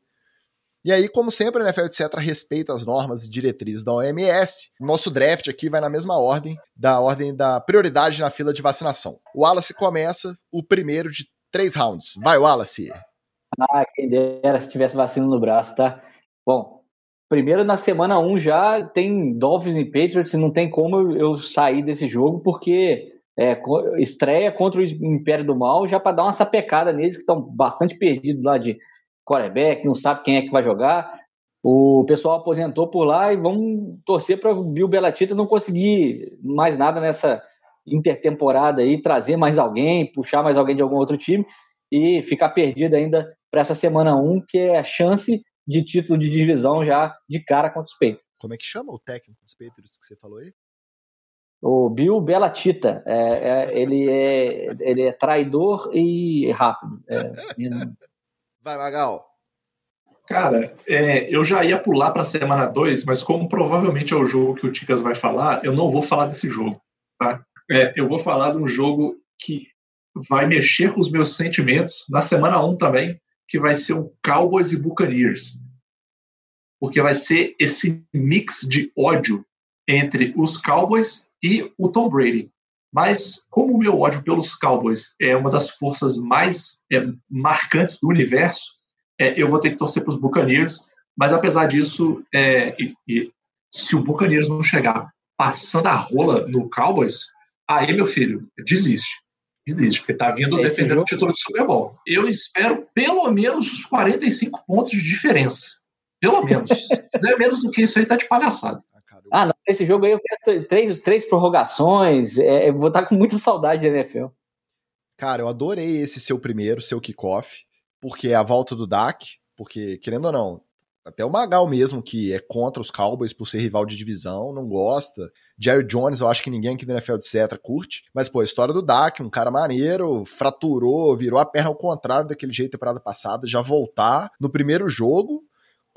E aí, como sempre, a NFL, etc., respeita as normas e diretrizes da OMS. Nosso draft aqui vai na mesma ordem, da ordem da prioridade na fila de vacinação. O Wallace começa o primeiro de três rounds. Vai, Wallace! Ah, quem dera se tivesse vacina no braço, tá? Bom, primeiro na semana 1 um já tem Dolphins e Patriots e não tem como eu sair desse jogo, porque é, estreia contra o Império do Mal, já para dar uma sapecada neles que estão bastante perdidos lá de quarterback, não sabe quem é que vai jogar. O pessoal aposentou por lá e vamos torcer para o Bill Belatita não conseguir mais nada nessa intertemporada aí, trazer mais alguém, puxar mais alguém de algum outro time e ficar perdido ainda para essa semana 1, que é a chance de título de divisão já de cara contra os Patriots. Como é que chama o técnico dos Patriots que você falou aí? O Bill Belatita. É, é, ele, é, ele é traidor e rápido. É, Vai, Magal. Cara, é, eu já ia pular para a semana 2, mas como provavelmente é o jogo que o Ticas vai falar, eu não vou falar desse jogo. Tá? É, eu vou falar de um jogo que vai mexer com os meus sentimentos na semana 1 um também, que vai ser o Cowboys e Buccaneers. Porque vai ser esse mix de ódio entre os Cowboys e o Tom Brady. Mas, como o meu ódio pelos Cowboys é uma das forças mais é, marcantes do universo, é, eu vou ter que torcer para os Buccaneers. Mas, apesar disso, é, e, e, se o Buccaneers não chegar passando a rola no Cowboys, aí, meu filho, desiste. Desiste, porque está vindo Esse defendendo jogo... o título de Super Bowl. Eu espero pelo menos os 45 pontos de diferença. Pelo menos. Se fizer menos do que isso aí, tá de palhaçada. Ah, não, esse jogo aí eu quero três, três prorrogações. É, eu vou estar com muita saudade da NFL. Cara, eu adorei esse seu primeiro, seu kickoff, porque é a volta do Dak, porque, querendo ou não, até o Magal mesmo, que é contra os Cowboys por ser rival de divisão, não gosta. Jerry Jones, eu acho que ninguém aqui do NFL etc. curte. Mas, pô, a história do Dak, um cara maneiro, fraturou, virou a perna ao contrário daquele jeito da temporada passada, já voltar no primeiro jogo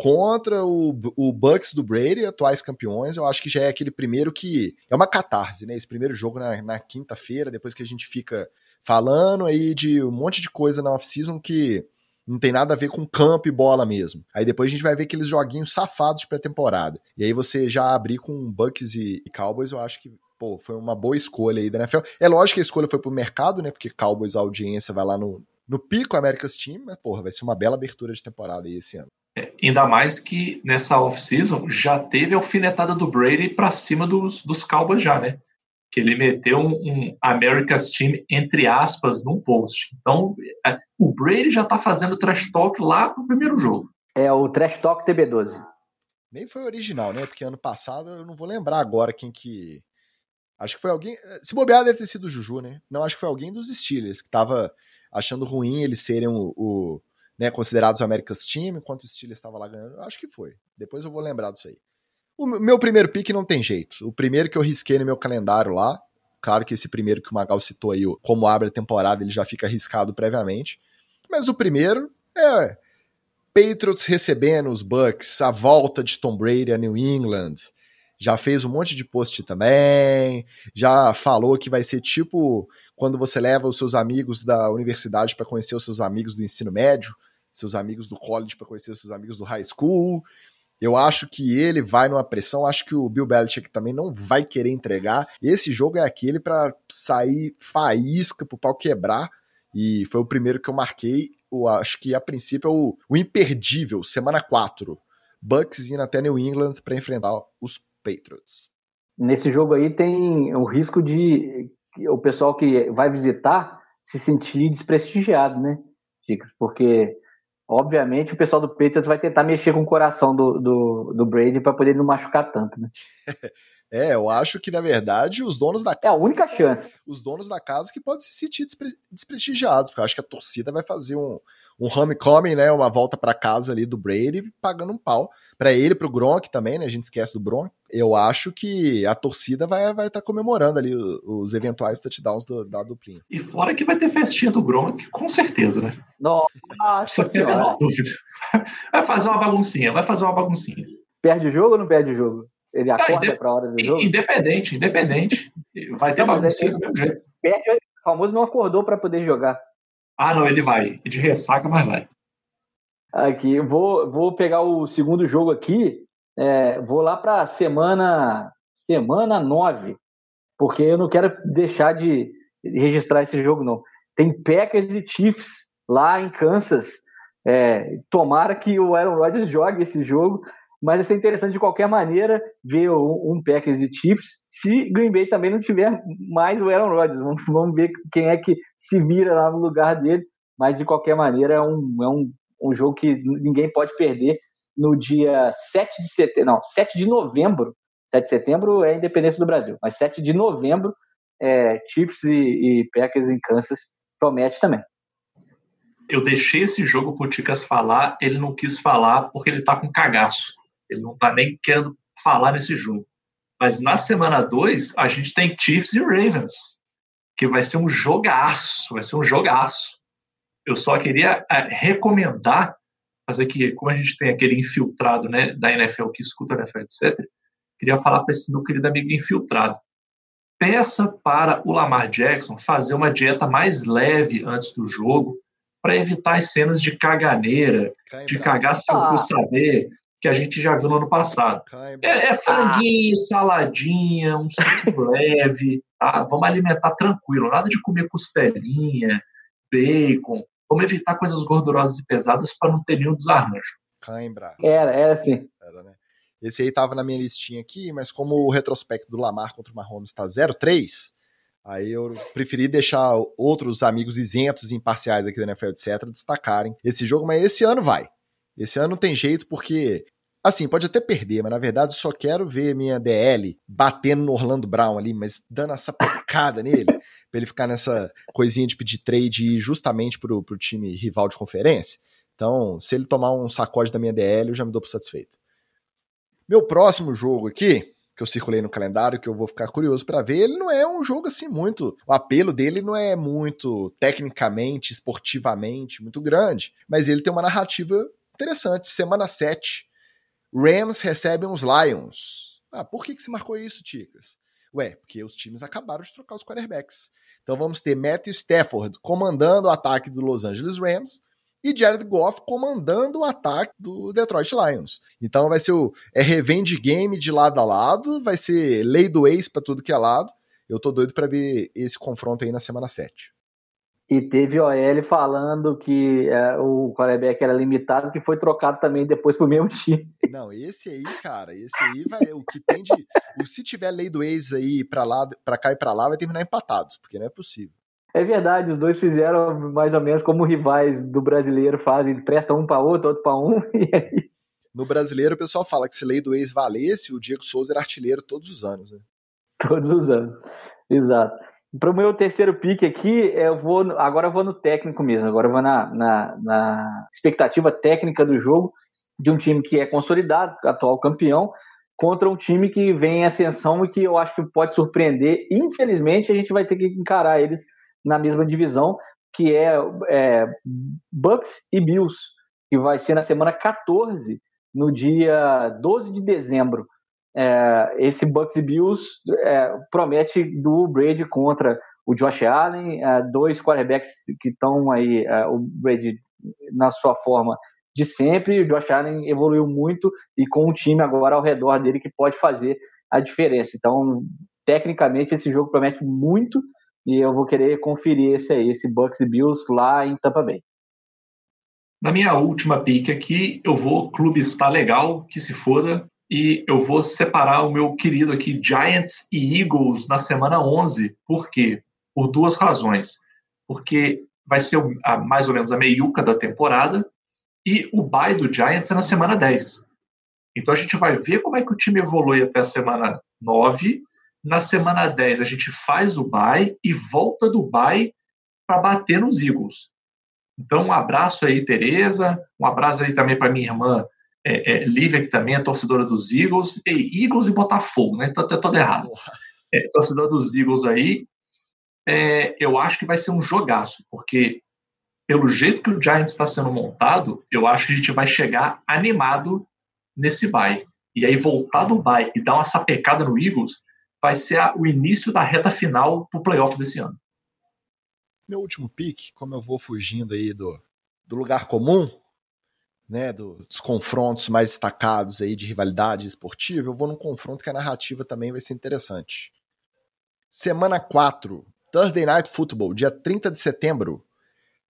contra o, o Bucks do Brady, atuais campeões. Eu acho que já é aquele primeiro que é uma catarse, né? Esse primeiro jogo na, na quinta-feira, depois que a gente fica falando aí de um monte de coisa na off-season que não tem nada a ver com campo e bola mesmo. Aí depois a gente vai ver aqueles joguinhos safados de pré-temporada. E aí você já abrir com Bucks e, e Cowboys, eu acho que pô, foi uma boa escolha aí da NFL. É lógico que a escolha foi pro mercado, né? Porque Cowboys, a audiência vai lá no, no pico America's Team, mas porra, vai ser uma bela abertura de temporada aí esse ano. É, ainda mais que nessa off-season já teve a alfinetada do Brady para cima dos, dos Cowboys já, né? Que ele meteu um, um, America's Team, entre aspas, num post. Então, é, o Brady já tá fazendo trash talk lá pro primeiro jogo. É o trash talk TB12. Nem foi original, né? Porque ano passado eu não vou lembrar agora quem que. Acho que foi alguém. Se bobear, deve ter sido o Juju, né? Não, acho que foi alguém dos Steelers que tava achando ruim eles serem o, o né, considerados o America's Team, enquanto o Steelers estava lá ganhando. Eu acho que foi. Depois eu vou lembrar disso aí. O meu primeiro pick não tem jeito. O primeiro que eu risquei no meu calendário lá, claro que esse primeiro que o Magal citou aí, como abre a temporada, ele já fica arriscado previamente. Mas o primeiro é Patriots recebendo os Bucks, a volta de Tom Brady a New England. Já fez um monte de post também, já falou que vai ser tipo quando você leva os seus amigos da universidade para conhecer os seus amigos do ensino médio seus amigos do college para conhecer seus amigos do high school. Eu acho que ele vai numa pressão, acho que o Bill Belichick também não vai querer entregar. Esse jogo é aquele para sair faísca pro pau quebrar. E foi o primeiro que eu marquei. Eu acho que a princípio é o, o imperdível, semana 4. Bucks indo até New England para enfrentar os Patriots. Nesse jogo aí tem o risco de o pessoal que vai visitar se sentir desprestigiado, né, Chicas? Porque obviamente o pessoal do Patriots vai tentar mexer com o coração do, do, do Brady para poder não machucar tanto, né? É, eu acho que, na verdade, os donos da casa. É a única chance. Os donos da casa que podem se sentir despre desprestigiados, porque eu acho que a torcida vai fazer um, um homecoming, né? Uma volta para casa ali do Brady, pagando um pau. Para ele, pro Gronk também, né? A gente esquece do Gronk. Eu acho que a torcida vai estar vai tá comemorando ali os, eventuais touchdowns do, da duplinha. E fora que vai ter festinha do Gronk, com certeza, né? Nossa, tem a dúvida. Vai fazer uma baguncinha, vai fazer uma baguncinha. Perde o jogo ou não perde o jogo? Ele acorda ah, para a hora do jogo? Independente, independente. Vai ter não, baguncinha do mesmo jeito. Perde, o famoso não acordou para poder jogar. Ah, não, ele vai. De ressaca, mas vai. Aqui, vou, vou pegar o segundo jogo aqui. É, vou lá para semana semana 9, porque eu não quero deixar de registrar esse jogo, não. Tem Packers e Chiefs lá em Kansas. É, tomara que o Aaron Rodgers jogue esse jogo. mas vai ser interessante de qualquer maneira ver um, um Packers e Chiefs se Green Bay também não tiver mais o Aaron Rodgers. Vamos, vamos ver quem é que se vira lá no lugar dele, mas de qualquer maneira é um, é um, um jogo que ninguém pode perder no dia 7 de setembro, não, 7 de novembro, 7 de setembro é a independência do Brasil, mas 7 de novembro, é, Chiefs e, e Packers em Kansas promete também eu deixei esse jogo pro Ticas falar, ele não quis falar porque ele tá com cagaço. Ele não tá nem querendo falar nesse jogo. Mas na semana 2, a gente tem Chiefs e Ravens, que vai ser um jogaço, vai ser um jogaço. Eu só queria é, recomendar, fazer que, como a gente tem aquele infiltrado né, da NFL que escuta a NFL, etc., queria falar para esse meu querido amigo infiltrado. Peça para o Lamar Jackson fazer uma dieta mais leve antes do jogo, para evitar as cenas de caganeira, de cagar sem ah. saber, que a gente já viu no ano passado. É, é franguinho, ah. saladinha, um suco leve, tá? Vamos alimentar tranquilo, nada de comer costelinha, bacon. Vamos evitar coisas gordurosas e pesadas para não ter nenhum desarranjo. Cãibra. Era, era assim. Era, né? Esse aí tava na minha listinha aqui, mas como o retrospecto do Lamar contra o Mahomes está 0-3, Aí eu preferi deixar outros amigos isentos e imparciais aqui da NFL, etc., destacarem esse jogo, mas esse ano vai. Esse ano não tem jeito, porque. Assim, pode até perder, mas na verdade eu só quero ver minha DL batendo no Orlando Brown ali, mas dando essa pecada nele, pra ele ficar nessa coisinha de pedir trade justamente pro, pro time rival de conferência. Então, se ele tomar um sacode da minha DL, eu já me dou por satisfeito. Meu próximo jogo aqui que eu circulei no calendário, que eu vou ficar curioso para ver, ele não é um jogo assim muito. O apelo dele não é muito tecnicamente, esportivamente, muito grande, mas ele tem uma narrativa interessante. Semana 7, Rams recebem os Lions. Ah, por que, que se marcou isso, Ticas? Ué, porque os times acabaram de trocar os quarterbacks. Então vamos ter Matthew Stafford comandando o ataque do Los Angeles Rams e Jared Goff comandando o ataque do Detroit Lions. Então vai ser o é revenge game de lado a lado, vai ser lei do ex para tudo que é lado. Eu tô doido para ver esse confronto aí na semana 7. E teve OL falando que é, o quarterback era limitado, que foi trocado também depois pro mesmo time. Não, esse aí, cara, esse aí vai. O que tem de. se tiver lei do ex aí pra, lá, pra cá e pra lá, vai terminar empatados, porque não é possível. É verdade, os dois fizeram mais ou menos como rivais do brasileiro fazem, presta um para outro, outro para um, e aí... No brasileiro, o pessoal fala que se lei do ex valesse, o Diego Souza era artilheiro todos os anos, né? Todos os anos, exato. Para o meu terceiro pique aqui, eu vou, agora eu vou no técnico mesmo, agora eu vou na, na, na expectativa técnica do jogo de um time que é consolidado, atual campeão, contra um time que vem em ascensão e que eu acho que pode surpreender. Infelizmente, a gente vai ter que encarar eles na mesma divisão, que é, é Bucks e Bills, que vai ser na semana 14, no dia 12 de dezembro. É, esse Bucks e Bills é, promete do Brady contra o Josh Allen, é, dois quarterbacks que estão aí, é, o Brady na sua forma de sempre, o Josh Allen evoluiu muito e com um time agora ao redor dele que pode fazer a diferença. Então, tecnicamente, esse jogo promete muito e eu vou querer conferir esse aí, esse Bucks e Bills lá em Tampa Bay. Na minha última pick aqui, eu vou clube está legal, que se foda, e eu vou separar o meu querido aqui Giants e Eagles na semana 11. Por quê? Por duas razões. Porque vai ser a, mais ou menos a meiuca da temporada e o bye do Giants é na semana 10. Então a gente vai ver como é que o time evolui até a semana 9 na semana 10 a gente faz o bye e volta do bye para bater nos Eagles. Então, um abraço aí, Tereza. Um abraço aí também para minha irmã é, é, Lívia, que também é torcedora dos Eagles. E, Eagles e Botafogo, né? Tô, tô, errado. É, torcedora dos Eagles aí. É, eu acho que vai ser um jogaço, porque pelo jeito que o Giants está sendo montado, eu acho que a gente vai chegar animado nesse bye. E aí voltar do bye e dar uma sapecada no Eagles, vai ser a, o início da reta final para o playoff desse ano. Meu último pick, como eu vou fugindo aí do, do lugar comum, né, do, dos confrontos mais destacados aí de rivalidade esportiva, eu vou num confronto que a narrativa também vai ser interessante. Semana 4, Thursday Night Football, dia 30 de setembro.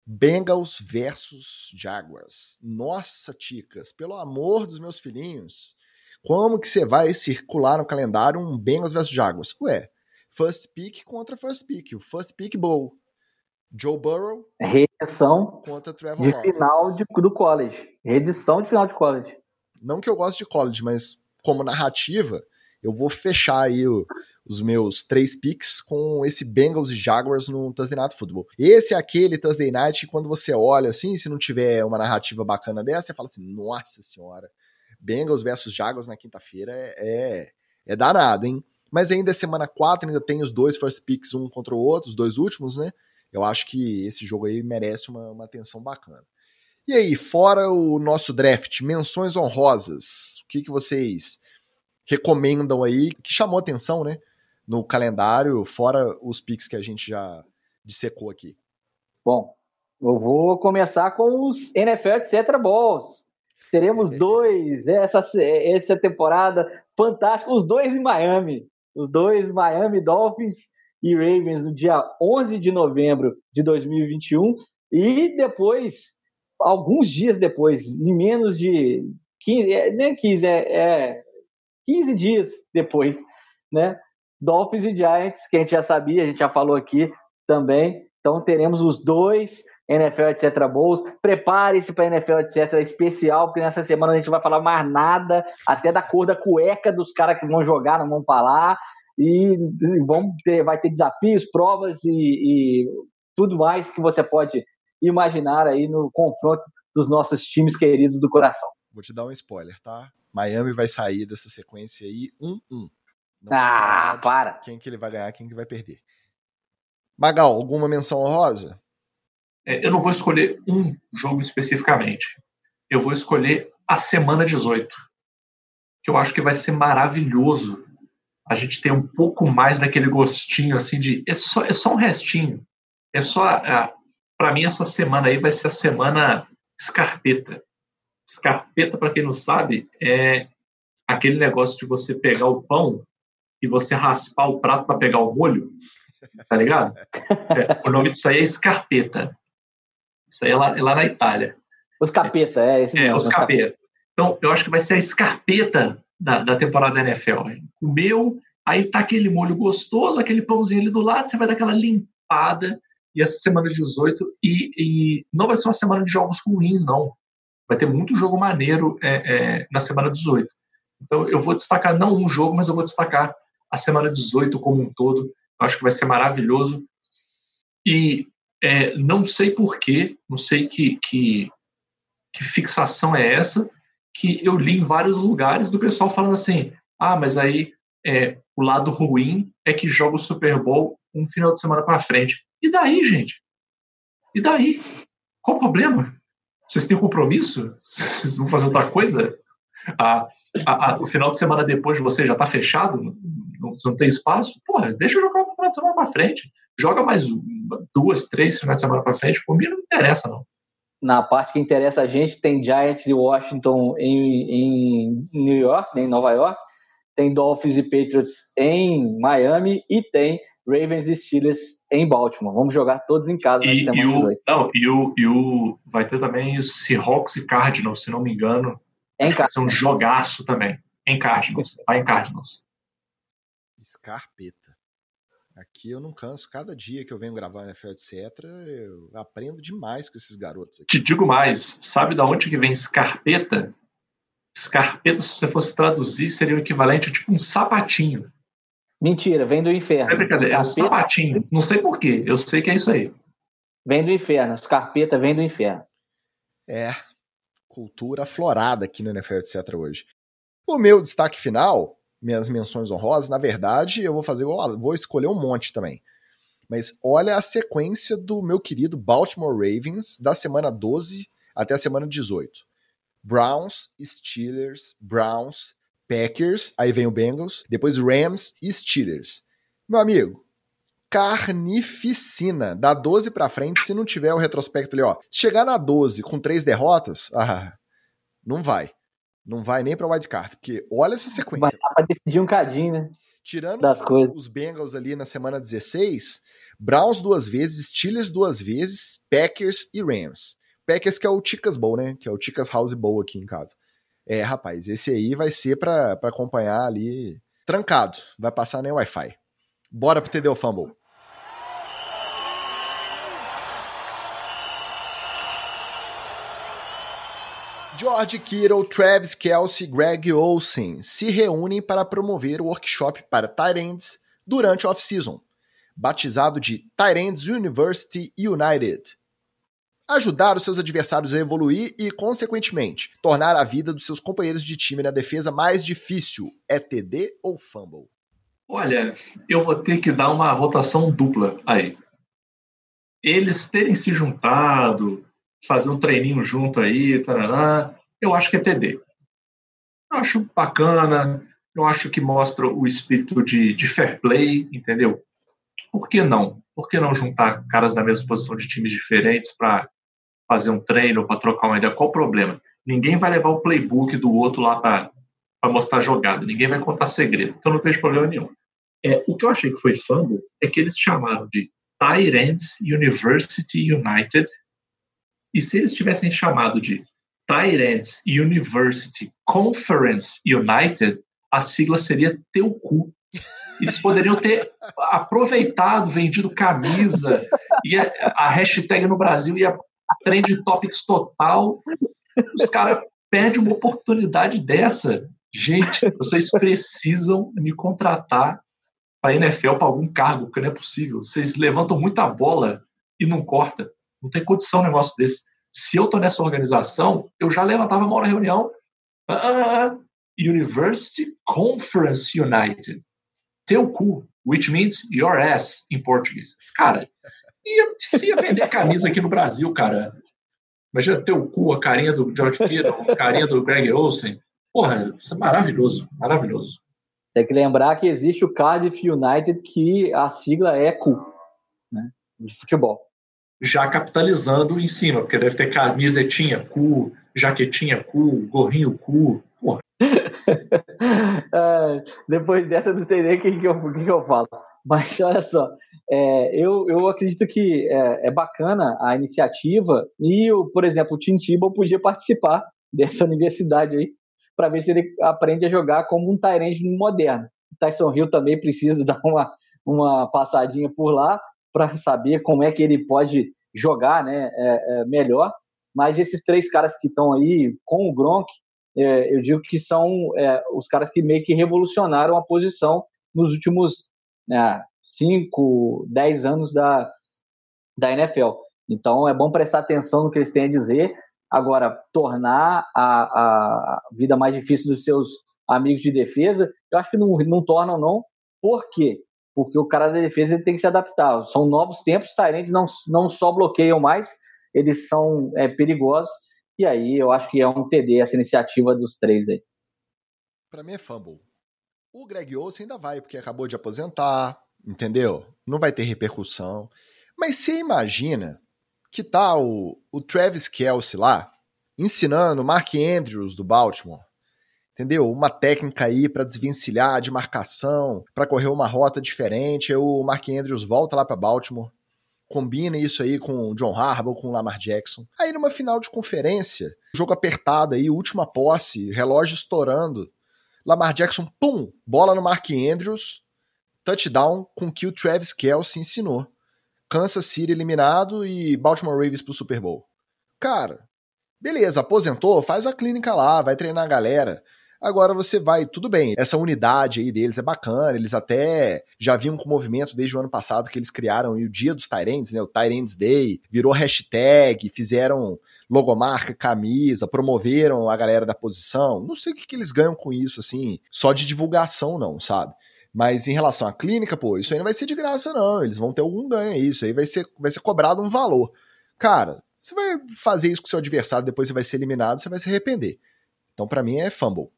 Bengals versus Jaguars. Nossa, Ticas, pelo amor dos meus filhinhos, como que você vai circular no calendário um Bengals versus Jaguars? Ué, first pick contra first pick, o first pick bowl. Joe Burrow reedição contra Trevor de Lawrence. final de, do college. Reedição de final de college. Não que eu goste de college, mas como narrativa, eu vou fechar aí o, os meus três picks com esse Bengals e Jaguars no Thursday Night Football. Esse é aquele Thursday Night que quando você olha assim, se não tiver uma narrativa bacana dessa, você fala assim, nossa senhora, Bengals versus Jaguars na quinta-feira é, é, é danado, hein? Mas ainda é semana 4, ainda tem os dois first picks um contra o outro, os dois últimos, né? Eu acho que esse jogo aí merece uma, uma atenção bacana. E aí, fora o nosso draft, menções honrosas, o que, que vocês recomendam aí, que chamou atenção, né? no calendário, fora os picks que a gente já dissecou aqui? Bom, eu vou começar com os NFL etc. Balls. Teremos dois essa, essa temporada fantástica, os dois em Miami. Os dois Miami Dolphins e Ravens no dia 11 de novembro de 2021 e depois, alguns dias depois, em menos de 15, é, nem 15, é, é 15 dias depois, né? Dolphins e Giants, que a gente já sabia, a gente já falou aqui também. Então teremos os dois NFL etc. Bowls. Prepare-se para NFL etc. especial, porque nessa semana a gente vai falar mais nada, até da cor da cueca dos caras que vão jogar, não vão falar. E vão ter, vai ter desafios, provas e, e tudo mais que você pode imaginar aí no confronto dos nossos times queridos do coração. Vou te dar um spoiler, tá? Miami vai sair dessa sequência aí 1-1. Não ah, para. Quem que ele vai ganhar, quem que vai perder. Magal, alguma menção honrosa? É, eu não vou escolher um jogo especificamente. Eu vou escolher a semana 18. Que eu acho que vai ser maravilhoso. A gente ter um pouco mais daquele gostinho assim de. É só, é só um restinho. É só. É, para mim, essa semana aí vai ser a semana escarpeta. Escarpeta, para quem não sabe, é aquele negócio de você pegar o pão e você raspar o prato para pegar o molho, tá ligado? É, o nome disso aí é escarpeta. Isso aí é lá, é lá na Itália. Os capeta, é, esse É, os capeta. Então, eu acho que vai ser a escarpeta da, da temporada da NFL. Comeu, aí tá aquele molho gostoso, aquele pãozinho ali do lado, você vai dar aquela limpada. E essa semana 18, e, e não vai ser uma semana de jogos ruins, não. Vai ter muito jogo maneiro é, é, na semana 18. Então, eu vou destacar não um jogo, mas eu vou destacar a semana 18 como um todo. Eu acho que vai ser maravilhoso. E é, não sei porquê, não sei que, que, que fixação é essa, que eu li em vários lugares do pessoal falando assim: ah, mas aí é, o lado ruim é que joga o Super Bowl um final de semana para frente. E daí, gente? E daí? Qual o problema? Vocês têm compromisso? Vocês vão fazer outra coisa? Ah, a, a, o final de semana depois de você já está fechado? Não, não, tem espaço? Porra, deixa eu jogar o final de semana para frente. Joga mais duas, três finais de semana para frente. Por mim não interessa, não. Na parte que interessa a gente, tem Giants e Washington em, em New York, né, em Nova York. Tem Dolphins e Patriots em Miami. E tem Ravens e Steelers em Baltimore. Vamos jogar todos em casa e, semana e o, não, e o, e o vai ter também os Seahawks e Cardinals, se não me engano. Em Vai ser um jogaço também. Em Cardinals. Vai em Cardinals. Escarpeta. Aqui eu não canso. Cada dia que eu venho gravar na NFL, etc., eu aprendo demais com esses garotos. Aqui. Te digo mais. Sabe da onde que vem escarpeta? Escarpeta, se você fosse traduzir, seria o equivalente a tipo um sapatinho. Mentira, vem do inferno. É brincadeira, é um sapatinho. Não sei porquê, eu sei que é isso aí. Vem do inferno, escarpeta vem do inferno. É, cultura aflorada aqui no NFL, etc. hoje. O meu destaque final, minhas menções honrosas, na verdade, eu vou fazer, vou escolher um monte também. Mas olha a sequência do meu querido Baltimore Ravens da semana 12 até a semana 18. Browns, Steelers, Browns, Packers, aí vem o Bengals, depois Rams e Steelers. Meu amigo, carnificina. Da 12 para frente, se não tiver o retrospecto ali, ó. Chegar na 12 com três derrotas, ah, não vai. Não vai nem pra wildcard, porque olha essa sequência. Vai pra decidir um cadinho, né? Tirando das os, coisas. os Bengals ali na semana 16, Browns duas vezes, Steelers duas vezes, Packers e Rams. Packers que é o Ticas Bowl, né? Que é o Ticas House Bowl aqui em casa. É, rapaz, esse aí vai ser para acompanhar ali trancado. Vai passar nem Wi-Fi. Bora pro TD Fumble. George Kittle, Travis Kelsey e Greg Olsen se reúnem para promover o workshop para Tyrants durante off-season, batizado de Tyrants University United. Ajudar os seus adversários a evoluir e, consequentemente, tornar a vida dos seus companheiros de time na defesa mais difícil é TD ou fumble? Olha, eu vou ter que dar uma votação dupla aí. Eles terem se juntado, fazer um treininho junto aí, tarará, eu acho que é TD. Eu acho bacana, eu acho que mostra o espírito de, de fair play, entendeu? Por que não? Por que não juntar caras da mesma posição de times diferentes para fazer um treino, para trocar uma ideia? Qual o problema? Ninguém vai levar o playbook do outro lá para mostrar jogada, ninguém vai contar segredo, então não vejo problema nenhum. É, o que eu achei que foi fumble é que eles chamaram de Tyrants University United e se eles tivessem chamado de Tyrants University Conference United, a sigla seria teu cu. Eles poderiam ter aproveitado, vendido camisa, e a, a hashtag no Brasil ia trend topics total. Os caras perdem uma oportunidade dessa. Gente, vocês precisam me contratar para a NFL para algum cargo, que não é possível. Vocês levantam muita bola e não corta. Não tem condição um negócio desse. Se eu estou nessa organização, eu já levantava a mão na reunião. Ah, ah, ah, University Conference United. Teu cu, which means your ass em português. Cara, ia, se ia vender camisa aqui no Brasil, cara. Imagina teu cu, a carinha do George Kittle, a carinha do Greg Olsen. Porra, isso é maravilhoso, maravilhoso. Tem que lembrar que existe o Cardiff United, que a sigla é CU, né, de futebol já capitalizando em cima, porque deve ter camisetinha cu, jaquetinha cu, gorrinho cu. Porra. é, depois dessa, não sei nem o que, que, eu, que, eu falo. Mas olha só, é, eu, eu acredito que é, é, bacana a iniciativa e, o, por exemplo, o Tim Tebow podia participar dessa universidade aí para ver se ele aprende a jogar como um Tyrande moderno. O Tyson Hill também precisa dar uma, uma passadinha por lá para saber como é que ele pode jogar né, é, é, melhor. Mas esses três caras que estão aí com o Gronk, é, eu digo que são é, os caras que meio que revolucionaram a posição nos últimos né, cinco, dez anos da, da NFL. Então é bom prestar atenção no que eles têm a dizer. Agora, tornar a, a vida mais difícil dos seus amigos de defesa, eu acho que não, não tornam, não. Por quê? Porque o cara da defesa ele tem que se adaptar. São novos tempos, os Tyrants não, não só bloqueiam mais, eles são é, perigosos, e aí eu acho que é um TD essa iniciativa dos três aí. Para mim é fumble. O Greg Olsen ainda vai, porque acabou de aposentar, entendeu? Não vai ter repercussão. Mas você imagina que tá o, o Travis Kelsey lá, ensinando o Mark Andrews do Baltimore entendeu? Uma técnica aí para desvencilhar de marcação, para correr uma rota diferente. Aí o Mark Andrews volta lá para Baltimore, combina isso aí com o John Harbaugh, com o Lamar Jackson. Aí numa final de conferência, jogo apertado aí, última posse, relógio estourando. Lamar Jackson, pum, bola no Mark Andrews, touchdown com que o Travis Kelce ensinou. Kansas City eliminado e Baltimore Ravens pro Super Bowl. Cara, beleza, aposentou, faz a clínica lá, vai treinar a galera. Agora você vai, tudo bem, essa unidade aí deles é bacana, eles até já vinham com movimento desde o ano passado que eles criaram o dia dos Tyrants, né, o Tyrants Day, virou hashtag, fizeram logomarca, camisa, promoveram a galera da posição. Não sei o que, que eles ganham com isso, assim, só de divulgação não, sabe? Mas em relação à clínica, pô, isso aí não vai ser de graça, não. Eles vão ter algum ganho. Isso aí vai ser, vai ser cobrado um valor. Cara, você vai fazer isso com seu adversário, depois você vai ser eliminado, você vai se arrepender. Então, para mim, é fumble.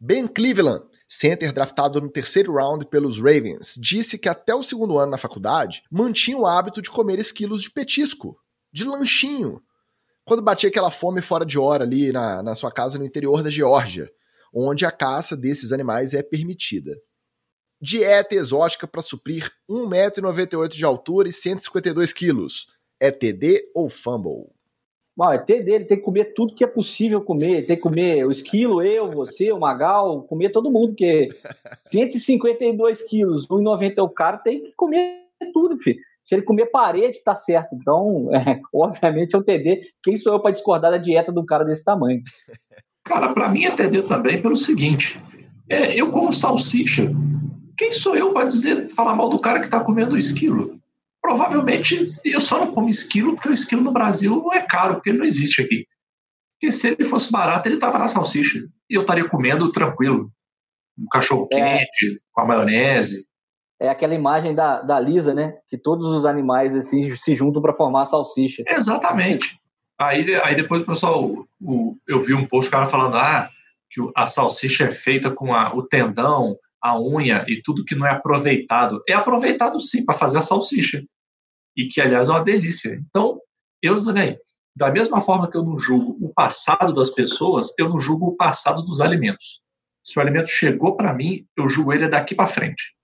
Ben Cleveland, center draftado no terceiro round pelos Ravens, disse que até o segundo ano na faculdade mantinha o hábito de comer esquilos de petisco, de lanchinho, quando batia aquela fome fora de hora ali na, na sua casa no interior da Geórgia, onde a caça desses animais é permitida. Dieta exótica para suprir 1,98m de altura e 152 quilos. É TD ou Fumble? Bom, é TD, ele tem que comer tudo que é possível comer. Tem que comer o esquilo, eu, você, o Magal, comer todo mundo, porque 152 quilos, 1,90 é o cara, tem que comer tudo, filho. Se ele comer parede, tá certo. Então, é, obviamente é um TD. Quem sou eu para discordar da dieta de um cara desse tamanho? Cara, para mim é TD também pelo seguinte: é, eu como salsicha. Quem sou eu para dizer, falar mal do cara que está comendo esquilo? Provavelmente eu só não como esquilo porque o esquilo no Brasil não é caro, porque ele não existe aqui. Porque se ele fosse barato, ele estava na salsicha. E eu estaria comendo tranquilo. Um cachorro é. quente, com a maionese. É aquela imagem da, da Lisa, né? Que todos os animais assim, se juntam para formar a salsicha. Exatamente. Aí, aí depois o pessoal, o, eu vi um post cara falando ah, que a salsicha é feita com a, o tendão, a unha e tudo que não é aproveitado. É aproveitado sim para fazer a salsicha. E que, aliás, é uma delícia. Então, eu, né, da mesma forma que eu não julgo o passado das pessoas, eu não julgo o passado dos alimentos. Se o alimento chegou para mim, eu julgo ele daqui para frente.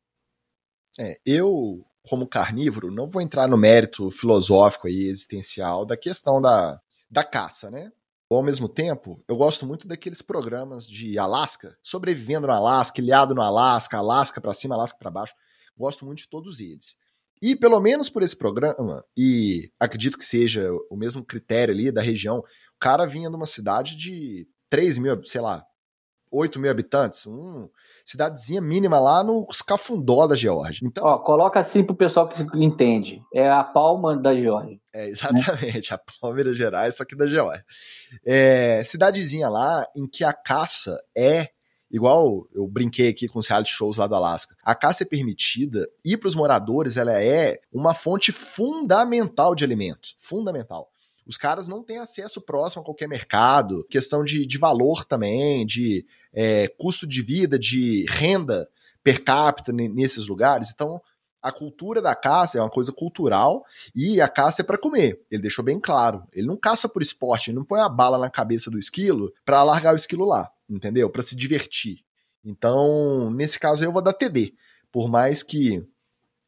É, eu como carnívoro, não vou entrar no mérito filosófico e existencial da questão da, da caça, né? Ao mesmo tempo, eu gosto muito daqueles programas de Alasca, sobrevivendo no Alasca, ilhado no Alasca, Alasca para cima, Alasca para baixo. Gosto muito de todos eles. E pelo menos por esse programa, e acredito que seja o mesmo critério ali da região, o cara vinha de uma cidade de 3 mil, sei lá, 8 mil habitantes, um, cidadezinha mínima lá nos Cafundó da Geórgia. Então, Ó, coloca assim pro pessoal que entende. É a palma da Geórgia. É, exatamente, né? a Palmeiras Gerais, só que da Geórgia. É, cidadezinha lá em que a caça é igual eu brinquei aqui com os reality shows lá do Alasca. A caça é permitida e para os moradores ela é uma fonte fundamental de alimento, fundamental. Os caras não têm acesso próximo a qualquer mercado, questão de, de valor também, de é, custo de vida, de renda per capita nesses lugares. Então, a cultura da caça é uma coisa cultural e a caça é para comer. Ele deixou bem claro. Ele não caça por esporte, ele não põe a bala na cabeça do esquilo para largar o esquilo lá, entendeu? Para se divertir. Então, nesse caso eu vou dar TD. Por mais que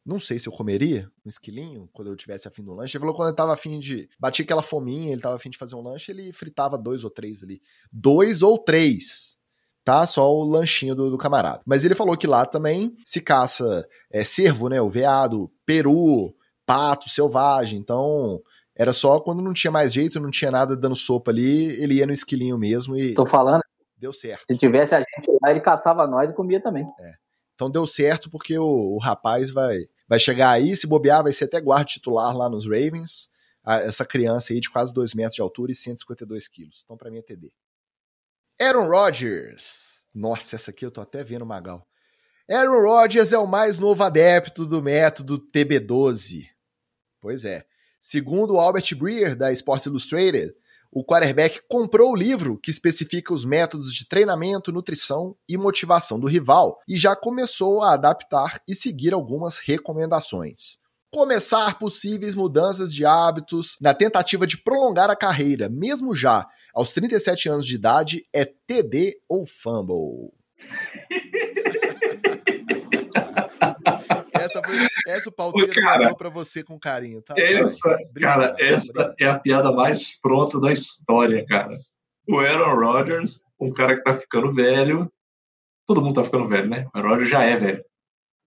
não sei se eu comeria um esquilinho quando eu tivesse afim do lanche. Ele falou quando ele tava afim de. Batia aquela fominha, ele tava afim de fazer um lanche, ele fritava dois ou três ali. Dois ou três tá? Só o lanchinho do, do, camarada. Mas ele falou que lá também se caça é, cervo, né? O veado, peru, pato, selvagem. Então, era só quando não tinha mais jeito, não tinha nada dando sopa ali, ele ia no esquilinho mesmo e. Tô falando. Deu certo. Se tivesse a gente lá, ele caçava nós e comia também. É. Então deu certo porque o, o rapaz vai, vai chegar aí, se bobear, vai ser até guarda titular lá nos Ravens. essa criança aí de quase 2 metros de altura e 152 quilos. Então, para mim é TD. Aaron Rodgers. Nossa, essa aqui eu tô até vendo Magal. Aaron Rodgers é o mais novo adepto do método TB12. Pois é. Segundo Albert Breer, da Sports Illustrated, o quarterback comprou o livro que especifica os métodos de treinamento, nutrição e motivação do rival e já começou a adaptar e seguir algumas recomendações começar possíveis mudanças de hábitos na tentativa de prolongar a carreira, mesmo já aos 37 anos de idade, é TD ou fumble? essa, foi, essa o pauteiro mandou pra você com carinho, tá? Essa, cara, essa é a piada mais pronta da história, cara. O Aaron Rodgers, um cara que tá ficando velho, todo mundo tá ficando velho, né? O Aaron Rodgers já é velho.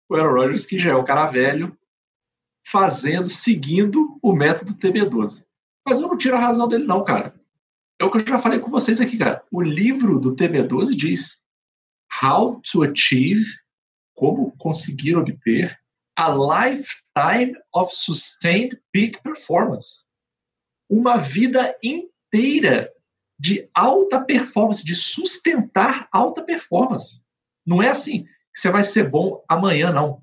O Aaron Rodgers, que já é um cara velho, fazendo, seguindo o método TB12. Mas eu não tiro a razão dele, não, cara. É o que eu já falei com vocês aqui, cara. O livro do TB12 diz How to Achieve, como conseguir obter, a lifetime of sustained peak performance. Uma vida inteira de alta performance, de sustentar alta performance. Não é assim você vai ser bom amanhã, não.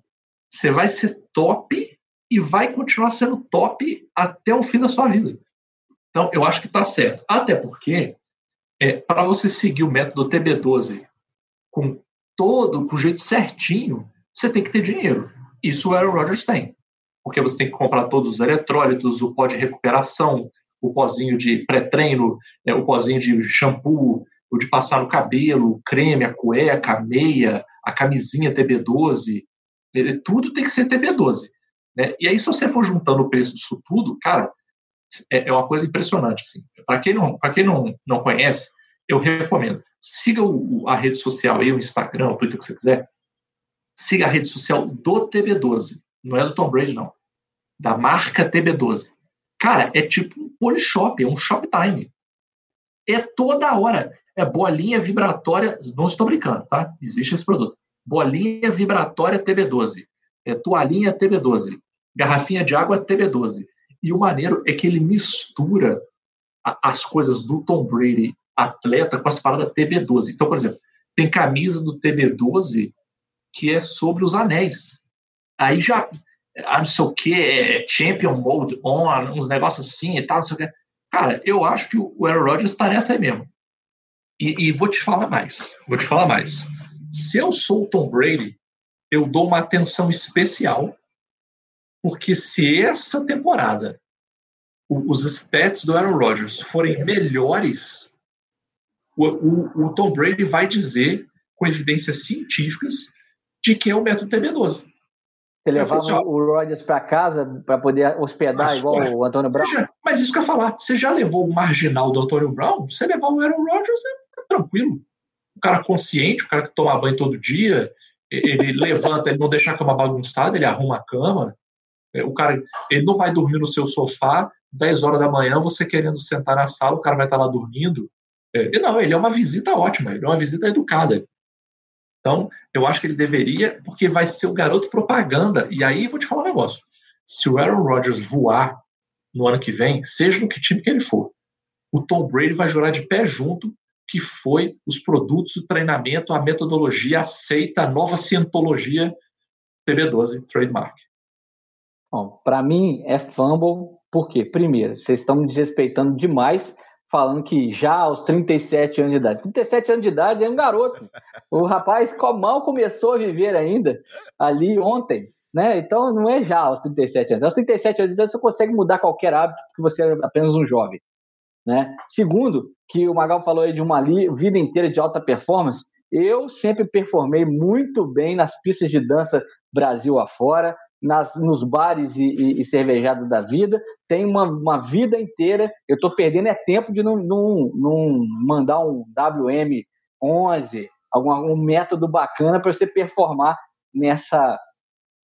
Você vai ser top e vai continuar sendo top até o fim da sua vida. Então, eu acho que está certo. Até porque, é, para você seguir o método TB12 com todo, com o jeito certinho, você tem que ter dinheiro. Isso o Aaron Rodgers tem. Porque você tem que comprar todos os eletrólitos, o pó de recuperação, o pozinho de pré-treino, é, o pozinho de shampoo, o de passar no cabelo, o creme, a cueca, a meia, a camisinha TB12, tudo tem que ser TB12. Né? E aí, se você for juntando o preço disso tudo, cara, é, é uma coisa impressionante. Assim. Para quem, não, quem não, não conhece, eu recomendo. Siga o, a rede social aí, o Instagram, o Twitter, o que você quiser. Siga a rede social do TB12. Não é do Tom Brady, não. Da marca TB12. Cara, é tipo um polishop, é um shoptime. É toda hora. É bolinha vibratória. Não estou brincando, tá? Existe esse produto. Bolinha vibratória TB12. É toalhinha TB12. Garrafinha de água TB12. E o maneiro é que ele mistura a, as coisas do Tom Brady atleta com as paradas TB12. Então, por exemplo, tem camisa do TB12 que é sobre os anéis. Aí já, ah, não sei o que, é Champion Mode On, uns negócios assim e tal, não sei o que. Cara, eu acho que o Aaron Rodgers está nessa aí mesmo. E, e, vou te falar mais, vou te falar mais. Se eu sou o Tom Brady, eu dou uma atenção especial, porque se essa temporada os stats do Aaron Rodgers forem melhores, o, o, o Tom Brady vai dizer, com evidências científicas, de que é o método TB12. Você levava assim, o Rodgers para casa para poder hospedar mas, igual o Antônio Brown? Já, mas isso que eu ia falar, você já levou o marginal do Antônio Brown? Você levar o Aaron Rodgers é, é tranquilo. O cara consciente, o cara que toma banho todo dia, ele levanta, ele não deixa a cama bagunçada, ele arruma a cama. É, o cara, ele não vai dormir no seu sofá 10 horas da manhã, você querendo sentar na sala, o cara vai estar lá dormindo. É, não, ele é uma visita ótima, ele é uma visita educada. Então, eu acho que ele deveria, porque vai ser o garoto propaganda. E aí, vou te falar um negócio. Se o Aaron Rodgers voar no ano que vem, seja no que time que ele for, o Tom Brady vai jurar de pé junto que foi os produtos, o treinamento, a metodologia aceita, a nova cientologia TB12 trademark. Bom, para mim é fumble, porque, primeiro, vocês estão me desrespeitando demais falando que já aos 37 anos de idade. 37 anos de idade é um garoto. O rapaz mal começou a viver ainda ali ontem. Né? Então não é já aos 37 anos. Aos 37 anos de idade você consegue mudar qualquer hábito porque você é apenas um jovem. Né? Segundo, que o Magal falou aí de uma vida inteira de alta performance, eu sempre performei muito bem nas pistas de dança Brasil afora nas, nos bares e, e, e, cervejados da vida, tem uma, uma vida inteira. Eu estou perdendo é tempo de não, não, não mandar um WM11, algum, algum método bacana para você performar nessa,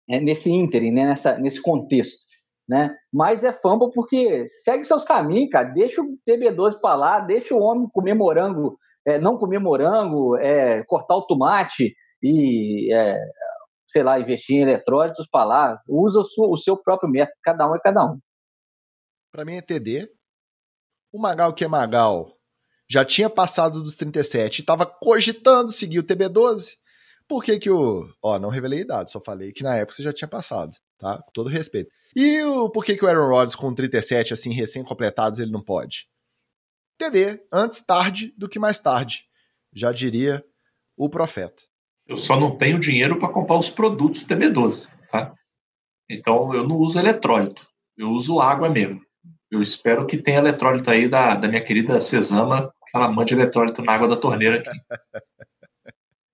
é, nesse ínterim, né? nessa, nesse contexto. Né? Mas é fumble porque segue seus caminhos, cara. Deixa o TB12 para lá, deixa o homem comer morango, é, não comer morango, é, cortar o tomate e é, sei lá, investir em eletrólitos para lá, usa o seu, o seu, próprio método, cada um é cada um. Para mim é TD. O Magal que é Magal já tinha passado dos 37 e estava cogitando seguir o TB12. Por que que o... Ó, não revelei a idade, só falei que na época você já tinha passado, tá? Com todo respeito. E o por que que o Aaron Rodgers com 37, assim, recém-completados, ele não pode? TD, antes tarde do que mais tarde, já diria o profeta. Eu só não tenho dinheiro para comprar os produtos TB12, tá? Então eu não uso eletrólito, eu uso água mesmo. Eu espero que tenha eletrólito aí da, da minha querida Cesama, que ela mande eletrólito na água da torneira aqui.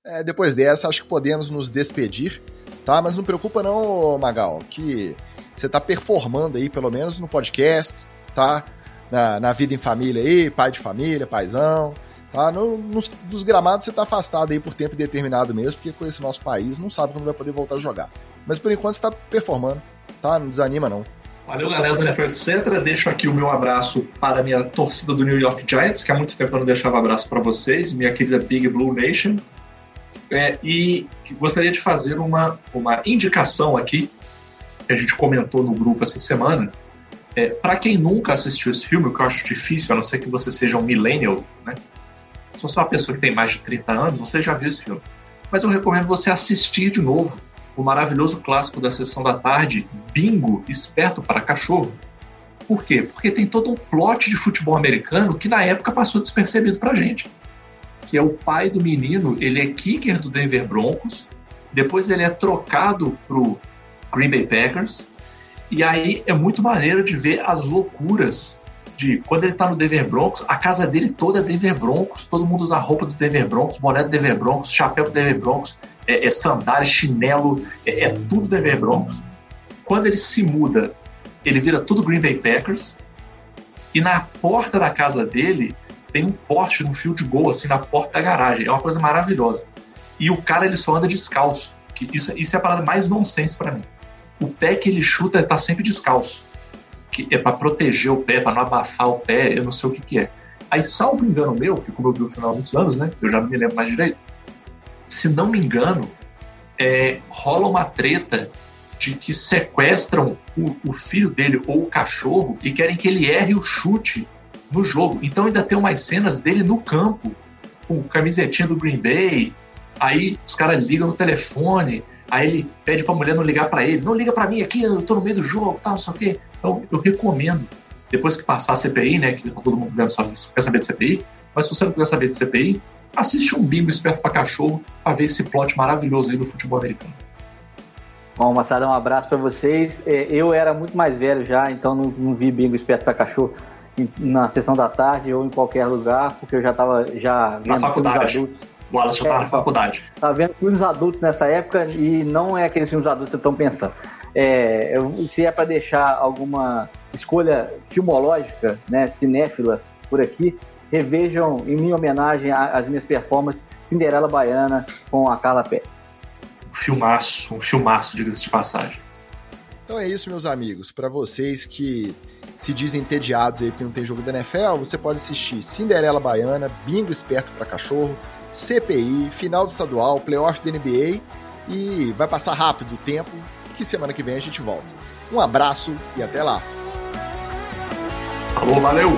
É, depois dessa, acho que podemos nos despedir, tá? Mas não preocupa não, Magal, que você tá performando aí, pelo menos no podcast, tá? Na, na vida em família aí, pai de família, paizão. Tá? No, nos, dos gramados você tá afastado aí por tempo determinado mesmo, porque com esse nosso país não sabe quando vai poder voltar a jogar. Mas por enquanto você tá performando, tá? Não desanima não. Valeu, galera do NFL Etc. Deixo aqui o meu abraço para a minha torcida do New York Giants, que há muito tempo eu não deixava abraço para vocês, minha querida Big Blue Nation. É, e gostaria de fazer uma, uma indicação aqui, que a gente comentou no grupo essa semana. É, para quem nunca assistiu esse filme, que eu acho difícil, a não ser que você seja um millennial, né? Você é uma pessoa que tem mais de 30 anos, você já viu esse filme. Mas eu recomendo você assistir de novo o maravilhoso clássico da sessão da tarde, Bingo, Esperto para Cachorro. Por quê? Porque tem todo um plot de futebol americano que na época passou despercebido pra gente. Que é o pai do menino, ele é kicker do Denver Broncos, depois ele é trocado pro Green Bay Packers, e aí é muito maneiro de ver as loucuras de quando ele tá no Denver Broncos, a casa dele toda é Denver Broncos, todo mundo usa roupa do Denver Broncos, boné do Denver Broncos, chapéu do Denver Broncos, é, é sandália, chinelo, é, é tudo Denver Broncos. Quando ele se muda, ele vira tudo Green Bay Packers, e na porta da casa dele tem um poste, um field goal, assim, na porta da garagem. É uma coisa maravilhosa. E o cara, ele só anda descalço. Que isso, isso é a parada mais nonsense para mim. O pé que ele chuta tá sempre descalço. Que é para proteger o pé, para não abafar o pé, eu não sei o que que é. Aí, salvo engano meu, que como eu vi o final há muitos anos, né? Eu já não me lembro mais direito. Se não me engano, é, rola uma treta de que sequestram o, o, filho dele ou o cachorro e querem que ele erre o chute no jogo. Então ainda tem umas cenas dele no campo, com camisetinha do Green Bay. Aí os caras ligam no telefone, aí ele pede pra mulher não ligar para ele. Não liga para mim aqui, eu tô no meio do jogo, tal, não sei o quê. Então eu recomendo, depois que passar a CPI, né, que todo mundo vendo só quer saber de CPI, mas se você não quiser saber de CPI, assiste um bingo esperto para cachorro para ver esse plot maravilhoso aí do futebol americano. Bom, Massada, um abraço para vocês. É, eu era muito mais velho já, então não, não vi bingo esperto para cachorro na sessão da tarde ou em qualquer lugar, porque eu já estava já na faculdade. adultos. O estava é, na faculdade. Estava vendo filmes adultos nessa época e não é aqueles filmes adultos que vocês estão pensando. É, eu, se é para deixar alguma escolha filmológica, né, cinéfila por aqui, revejam em minha homenagem às minhas performances Cinderela Baiana com a Carla Pérez filmaço, um filmaço, diga-se de passagem. Então é isso, meus amigos. Para vocês que se dizem entediados aí porque não tem jogo da NFL, você pode assistir Cinderela Baiana, Bingo Esperto para Cachorro, CPI, Final do Estadual, Playoff da NBA e vai passar rápido o tempo que semana que vem a gente volta. Um abraço e até lá. Alô, valeu!